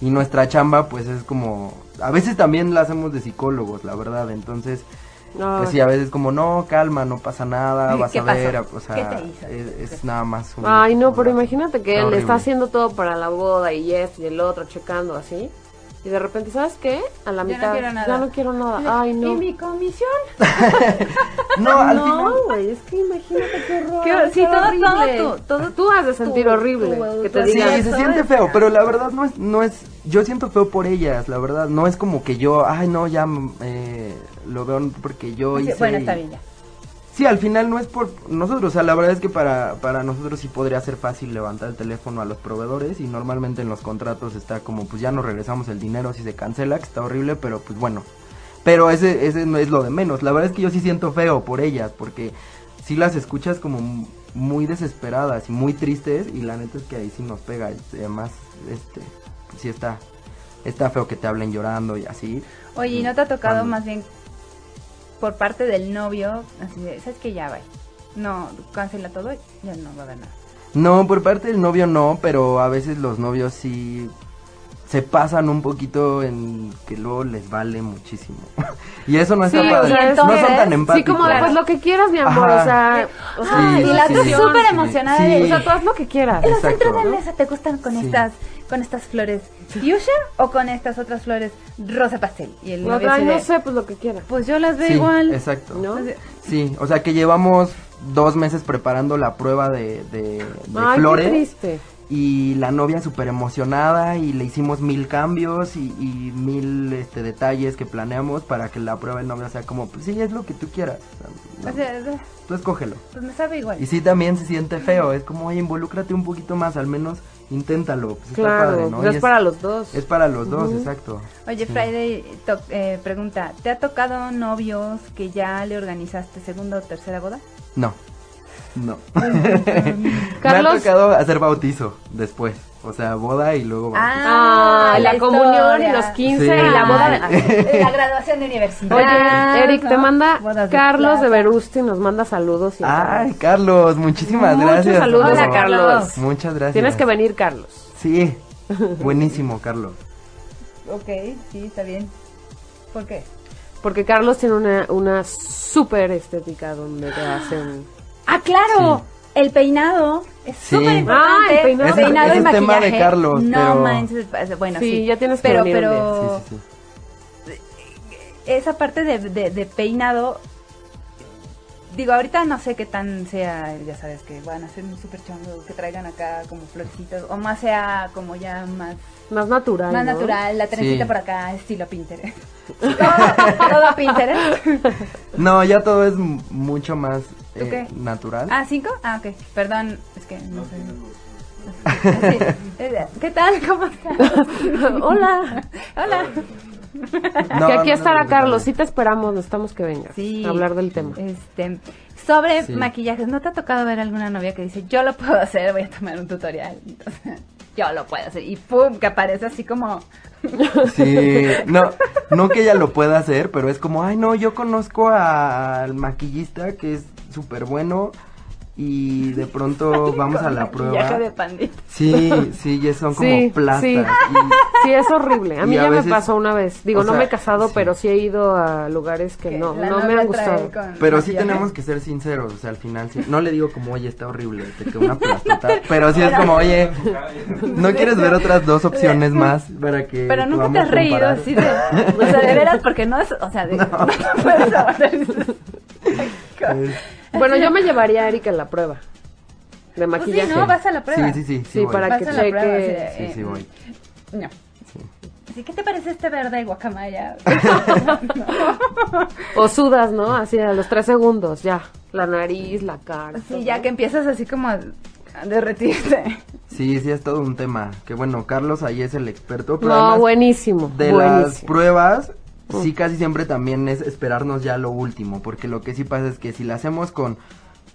y nuestra chamba pues es como, a veces también la hacemos de psicólogos, la verdad, entonces No, pues sí, a veces como, no, calma, no pasa nada, vas ¿Qué a ver, pasó? o sea, ¿Qué te hizo? es, es nada más un... Ay, no, un pero imagínate que Está él horrible. está haciendo todo para la boda y esto y el otro, checando así. Y de repente, ¿sabes qué? A la Ya no mitad, quiero nada. ya no quiero nada. Ay, no. ¿Y mi comisión? No, al no, final... güey, es que imagínate qué horror. Qué- sí, qué todo- horrible. todo tu- todo tú has de sentir tu- horrible tu- que te Sí. Eso se siente feo, pero la verdad no es, no es, yo siento feo por ellas, la verdad, no es como que yo, ay no, ya eh, lo veo porque yo Sí, hice... bueno, está bien ya. Sí, al final no es por nosotros, o sea, la verdad es que para, para nosotros sí podría ser fácil levantar el teléfono a los proveedores y normalmente en los contratos está como, pues ya nos regresamos el dinero si se cancela, que está horrible, pero pues bueno. Pero ese, ese no es lo de menos, la verdad es que yo sí siento feo por ellas, porque sí las escuchas como muy desesperadas y muy tristes y la neta es que ahí sí nos pega, además, este, sí está, está feo que te hablen llorando y así. Oye, ¿y no te ha tocado Cuando- más bien por parte del novio? Así de, ¿sabes qué? Ya va. No, cancela todo, ya no va a haber nada. No, por parte del novio no, pero a veces los novios sí se pasan un poquito en que luego les vale muchísimo. y eso no Sí, está o padre. no es- son tan sí, empáticos. Sí, como de, pues lo que quieras, mi amor, Ajá. o sea, o sea, Ah, Sí, y la sí, sí. súper Sí. emocionada. Sí. de, o sea, tú haz lo que quieras. ¿En los centros de mesa te gustan con Sí. estas con estas flores fuchsia o con estas otras flores rosa pastel? Y el No, novio ay, no sé, pues lo que quieras. Pues yo las veo Sí, igual. exacto. ¿No? Sí, o sea que llevamos dos meses preparando la prueba de, de, de Ay, flores. qué triste. y la novia súper emocionada y le hicimos mil cambios y, y mil este, detalles que planeamos para que la prueba del novio sea como, pues sí, es lo que tú quieras. o sea, o sea, tú escógelo. pues me sabe igual. Y sí, también se siente feo. Es como, oye, involúcrate un poquito más, al menos inténtalo. Pues está padre, ¿no? pues es para los dos. Es para los dos, exacto. Oye, Sí. Friday to- eh, pregunta, ¿te ha tocado novios que ya le organizaste segunda o tercera boda? No, No. Me Carlos- ha tocado hacer bautizo después. O sea, boda y luego bautizo. Ah, la, comunión y los 15 Sí. y la boda. Ah, La graduación de universidad. Oye, Eric, te manda de Carlos de plata. Verusti, nos manda saludos. Y Ay, Carlos, muchísimas Muchos gracias. saludos Hola, a Carlos. Muchas gracias. Tienes que venir, Carlos. Sí, buenísimo, Carlos. Ok, sí, está bien. ¿Por qué? Porque Carlos tiene una, una súper estética donde te hacen... Ah, claro. El peinado es Sí. súper importante. Ah, el peinado. Y es tema de maquillaje. Carlos, No pero- manches, es- bueno, sí. Sí, ya tienes que pero, un pero Sí, sí, sí. esa parte de, de- de peinado, digo, ahorita no sé qué tan sea, ya sabes, que van a ser un súper chongo, que traigan acá como florecitas, o más sea como ya más, Más natural, más ¿no? natural, la trencita Sí. por acá, estilo Pinterest. todo, todo Pinterest. No, ya todo es mucho más ¿Tú eh, qué? natural. Ah, ¿cinco? Ah, ok, perdón, es que no sé. Sí. ¿Qué tal? ¿Cómo estás? Hola. Hola. No, que aquí no, estará no, Carlos, no. sí te esperamos, necesitamos que vengas Sí. a hablar del tema. Este, sobre Sí. maquillajes, ¿no te ha tocado ver alguna novia que dice, yo lo puedo hacer, voy a tomar un tutorial? Entonces, yo lo puedo hacer. Y pum, que aparece así como... Sí, no, no que ella lo pueda hacer, pero es como, ay, no, yo conozco al maquillista que es súper bueno y de pronto vamos a la prueba. de pandita. Sí, sí, y son como Sí, plastas. sí. y- Sí, es horrible. A mí a ya veces- me pasó una vez. Digo, no sea, me he casado, sí. pero sí he ido a lugares que Que no, no me han gustado. Pero sí tenemos que ser sinceros, o sea, al final sí, no le digo como, oye, está horrible, te quedó una plastota, pero sí es como, oye, ¿no quieres ver otras dos opciones más para que Pero nunca te has reído comparar? así de... O sea, de veras, porque no es... O sea, de, no. Bueno, yo me llevaría a Erika en la prueba de Pues maquillaje. sí, ¿no? Vas a la prueba. Sí, sí, sí, sí, Sí, voy. para Vas que a la prueba, cheque. de, Sí, eh, sí, voy. No. ¿qué te parece este verde guacamaya? O sudas, ¿no? Así a los tres segundos, ya. La nariz, la cara. Sí, todo. ya que empiezas así como a a derretirte. Sí, sí, es todo un tema. Que bueno, Carlos ahí es el experto. Pero No, buenísimo. de buenísimo. las pruebas, sí casi siempre también es esperarnos ya lo último. Porque lo que sí pasa es que si la hacemos con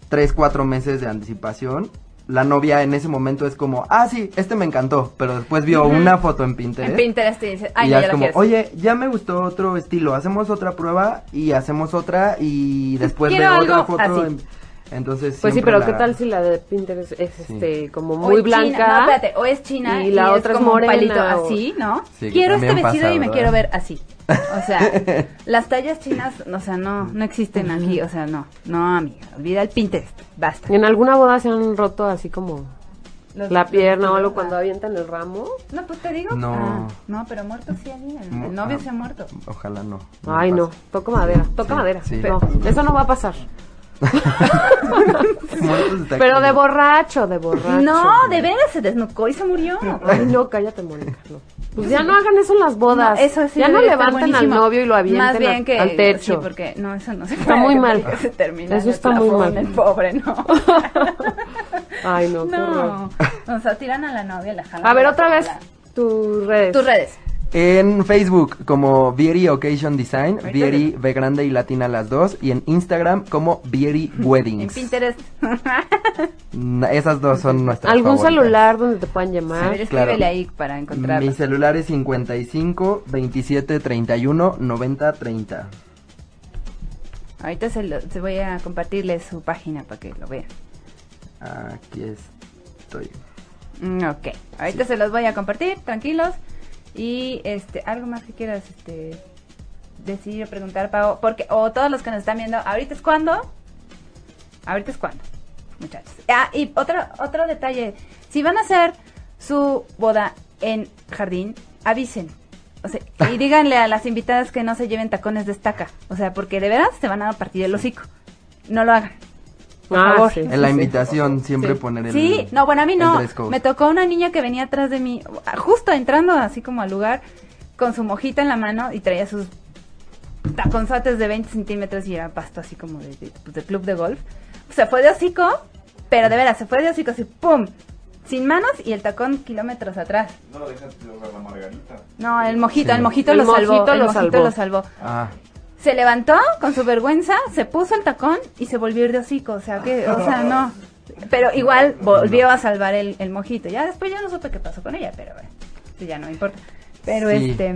3, 4 meses de anticipación, la novia en ese momento es como, ah, sí, este me encantó. Pero después vio una foto en Pinterest. En Pinterest te dice, ay, y ya ya es como, quieres. oye, ya me gustó otro estilo, hacemos otra prueba y hacemos otra y después de otra foto. así. en- Entonces, Pues sí, pero la- ¿qué tal si la de Pinterest es Sí. este como O muy es china, blanca? No, espérate, o es china y y, la es otra es como un morena, palito o- así, ¿no? Sí, quiero este vestido pasa, y me ¿verdad? quiero ver así. O sea, las tallas chinas, o sea, no, no existen aquí, o sea, no, no, amiga, olvida el Pinterest, basta. En alguna boda se han roto así como Los- la los- pierna o algo cuando avientan el ramo. No, pues te digo. No. Ah, no, pero muerto sí alguien, el, el novio Ah, se ha muerto. Ojalá no. Ay, no, toco madera, toca Sí, madera. sí. No, eso no va a pasar. Pero de borracho, de borracho. No, de veras se desnucó y se murió. Ay, no, cállate, Mónica. no. Pues ya no hagan eso en las bodas. No, eso sí ya no levanten al novio y lo avienten bien al- que, al techo. Sí, porque no, eso no se Está puede, muy mal. Se termina Eso está muy mal. El pobre, no. Ay, no, qué. No. O sea, tiran a la novia, la jalan. A ver, otra vez tus redes. Tus redes. En Facebook como Vieri Occasion Design, Ahorita Vieri B grande y latina las dos, y en Instagram como Vieri En Weddings. Pinterest. Mm, Esas dos son nuestras ¿Algún favoritas. celular donde te puedan llamar? claro. escríbele ahí para encontrarlo. Mi celular es 55 27 31 90 30. Ahorita se, lo, se voy a compartirles su página para que lo vean. Aquí estoy. Mm, ok, ahorita se los voy a compartir, tranquilos. Y este, algo más que quieras este, decir o preguntar, Pau, porque, o todos los que nos están viendo, ahorita es cuando, ahorita es cuando, muchachos. Ah, y otro, otro detalle, si van a hacer su boda en jardín, avisen. O sea, y díganle a las invitadas que no se lleven tacones de estaca. O sea, porque de veras se van a partir el hocico. No lo hagan. Por Ah, favor. sí. En la invitación siempre Sí. poner el Sí, no, bueno, a mí el no. Me tocó una niña que venía atrás de mí, justo entrando así como al lugar, con su mojita en la mano y traía sus taconzotes de 20 centímetros y era pasto así como de, de- pues, de club de golf. Se fue de hocico, pero de veras, se fue de hocico así, ¡pum! Sin manos y el tacón kilómetros atrás. No, déjate de la margarita. No, el mojito, Sí. el mojito El lo salvó. mojito el lo mojito salvó. lo salvó. Ah, Se levantó con su vergüenza, se puso el tacón y se volvió a ir de hocico. O sea, que, o sea, no. Pero igual volvió a salvar el, el mojito. Ya después ya no supe qué pasó con ella, pero bueno, ya no importa. Pero Sí. este.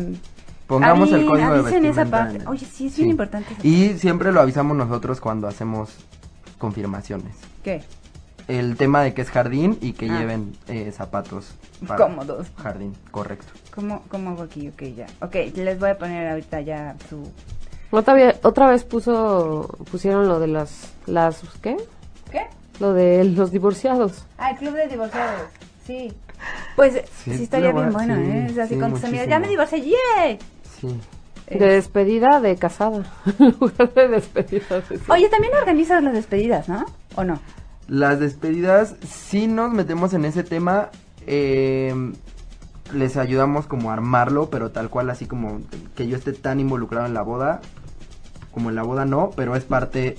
Pongamos el código de avisen esa vestimenta parte. Oye, sí, es Sí. bien importante. esa Y siempre lo avisamos nosotros cuando hacemos confirmaciones. ¿Qué? El tema de que es jardín y que Ah. lleven eh, zapatos para Cómodos. jardín, correcto. ¿Cómo, ¿Cómo hago aquí? Ok, ya. Ok, les voy a poner ahorita ya su... Otra vez, otra vez puso, pusieron lo de las, las, ¿qué? ¿Qué? Lo de los divorciados. Ah, el club de divorciados. Sí. Pues sí, Sí, estaría bien bueno, sí, ¿eh? Es así sí, con tus muchísimo. Ya me divorcié, ¡yay! Sí. De despedida de casada. En lugar de despedida de Oye, también organizas las despedidas, ¿no? ¿O no? Las despedidas, sí nos metemos en ese tema. eh, les ayudamos como a armarlo, pero tal cual, así como que yo esté tan involucrado en la boda, como en la boda no, pero es parte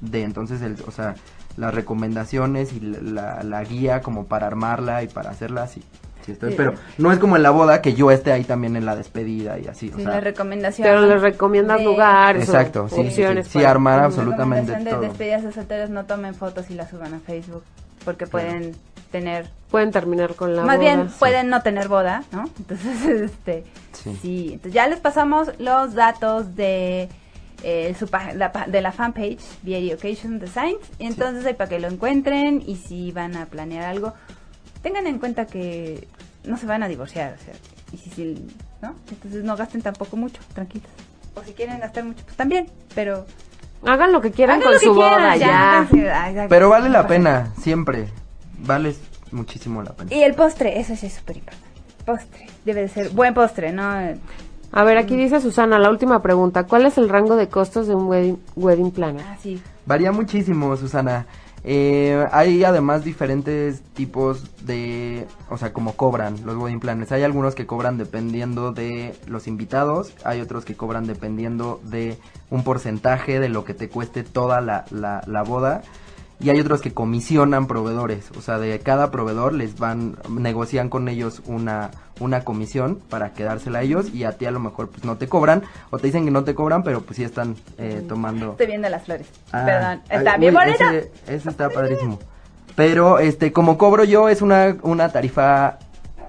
de entonces, el, o sea, las recomendaciones y la, la guía como para armarla y para hacerla, sí. sí estoy, Sí. Pero no es como en la boda que yo esté ahí también en la despedida y así. o Sí, sea, la recomendación. Pero les recomiendas de- lugares Exacto, o sí, opciones. sí, armar absolutamente de todo. despedidas de solteros no tomen fotos y las suban a Facebook porque pueden tener Pueden terminar con la más boda. bien pueden no tener boda, ¿no? Entonces, este Sí. sí, entonces ya les pasamos los datos de eh, su la de la fanpage Beauty Occasion Designs y entonces ahí para que lo encuentren y si van a planear algo tengan en cuenta que no se van a divorciar, o sea, y si, si ¿no? Entonces no gasten tampoco mucho, tranquilos. O si quieren gastar mucho, pues también, pero Hagan lo que quieran hagan con su boda, quieran, ya. háganse- háganse- Pero vale la pena, siempre. Vale muchísimo la pena. Y el postre, eso sí es súper importante. Postre, debe de ser buen postre, ¿no? A ver, aquí dice Susana, la última pregunta. ¿Cuál es el rango de costos de un wedding, wedding planner? Ah, sí. Varía muchísimo, Susana. Eh, hay además diferentes tipos de, o sea, como cobran los wedding planners. Hay algunos que cobran dependiendo de los invitados, hay otros que cobran dependiendo de un porcentaje de lo que te cueste toda la, la, la boda. Y hay otros que comisionan proveedores, o sea, de cada proveedor les van, negocian con ellos una, una comisión para quedársela a ellos y a ti a lo mejor pues no te cobran o te dicen que no te cobran, pero pues sí están eh, tomando Estoy viendo las flores. Ah, Perdón. ay, Está uy, bien bonita. Ese, ese está padrísimo. Pero, este, como cobro yo, es una, una tarifa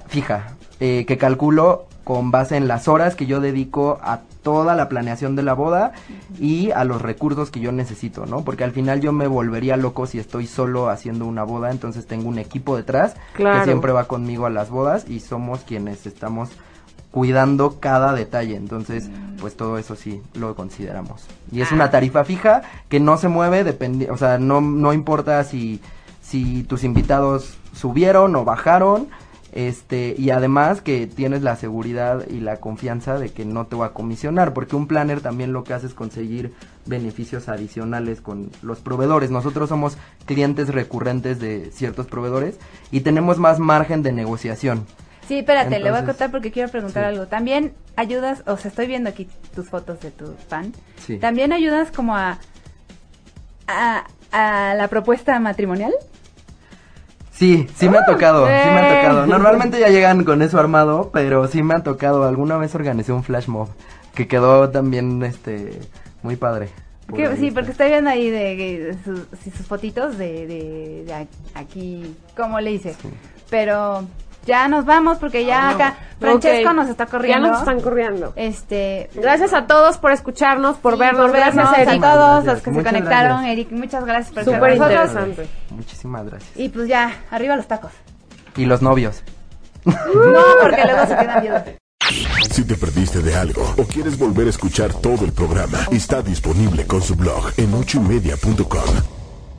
fija, eh, que calculo con base en las horas que yo dedico a toda la planeación de la boda y a los recursos que yo necesito, ¿no? Porque al final yo me volvería loco si estoy solo haciendo una boda, entonces tengo un equipo detrás Claro. que siempre va conmigo a las bodas y somos quienes estamos cuidando cada detalle, entonces pues todo eso sí lo consideramos. Y es una tarifa fija que no se mueve, dependi o sea, no, no importa si, si tus invitados subieron o bajaron, este, y además que tienes la seguridad y la confianza de que no te va a comisionar, porque un planner también lo que hace es conseguir beneficios adicionales con los proveedores. Nosotros somos clientes recurrentes de ciertos proveedores y tenemos más margen de negociación. Sí, espérate, le voy a contar porque quiero preguntar sí. algo. También ayudas, o sea, estoy viendo aquí tus fotos de tu fan. Sí. También ayudas como a, a, a la propuesta matrimonial. Sí, sí me ha tocado, sí me ha tocado. Normalmente ya llegan con eso armado, pero sí me ha tocado. Alguna vez organicé un flash mob que quedó también, este, muy padre. Por Que- ahí sí, porque estoy viendo ahí de, de sus, fotitos de, de, de aquí, ¿cómo le hice? Pero ya nos vamos porque ya acá Francesco nos está corriendo. Ya nos están corriendo. Este, Gracias a todos por escucharnos, por sí, vernos. Gracias, vernos, Eric. a todos Gracias. los que Muchas se conectaron. gracias. Eric, muchas gracias por estar Súper con nosotros. interesante. Muchísimas gracias. Y pues ya, arriba los tacos. Y los novios. No, porque luego se quedan viudos. Si te perdiste de algo o quieres volver a escuchar todo el programa, está disponible con su blog en ochoymedia.com.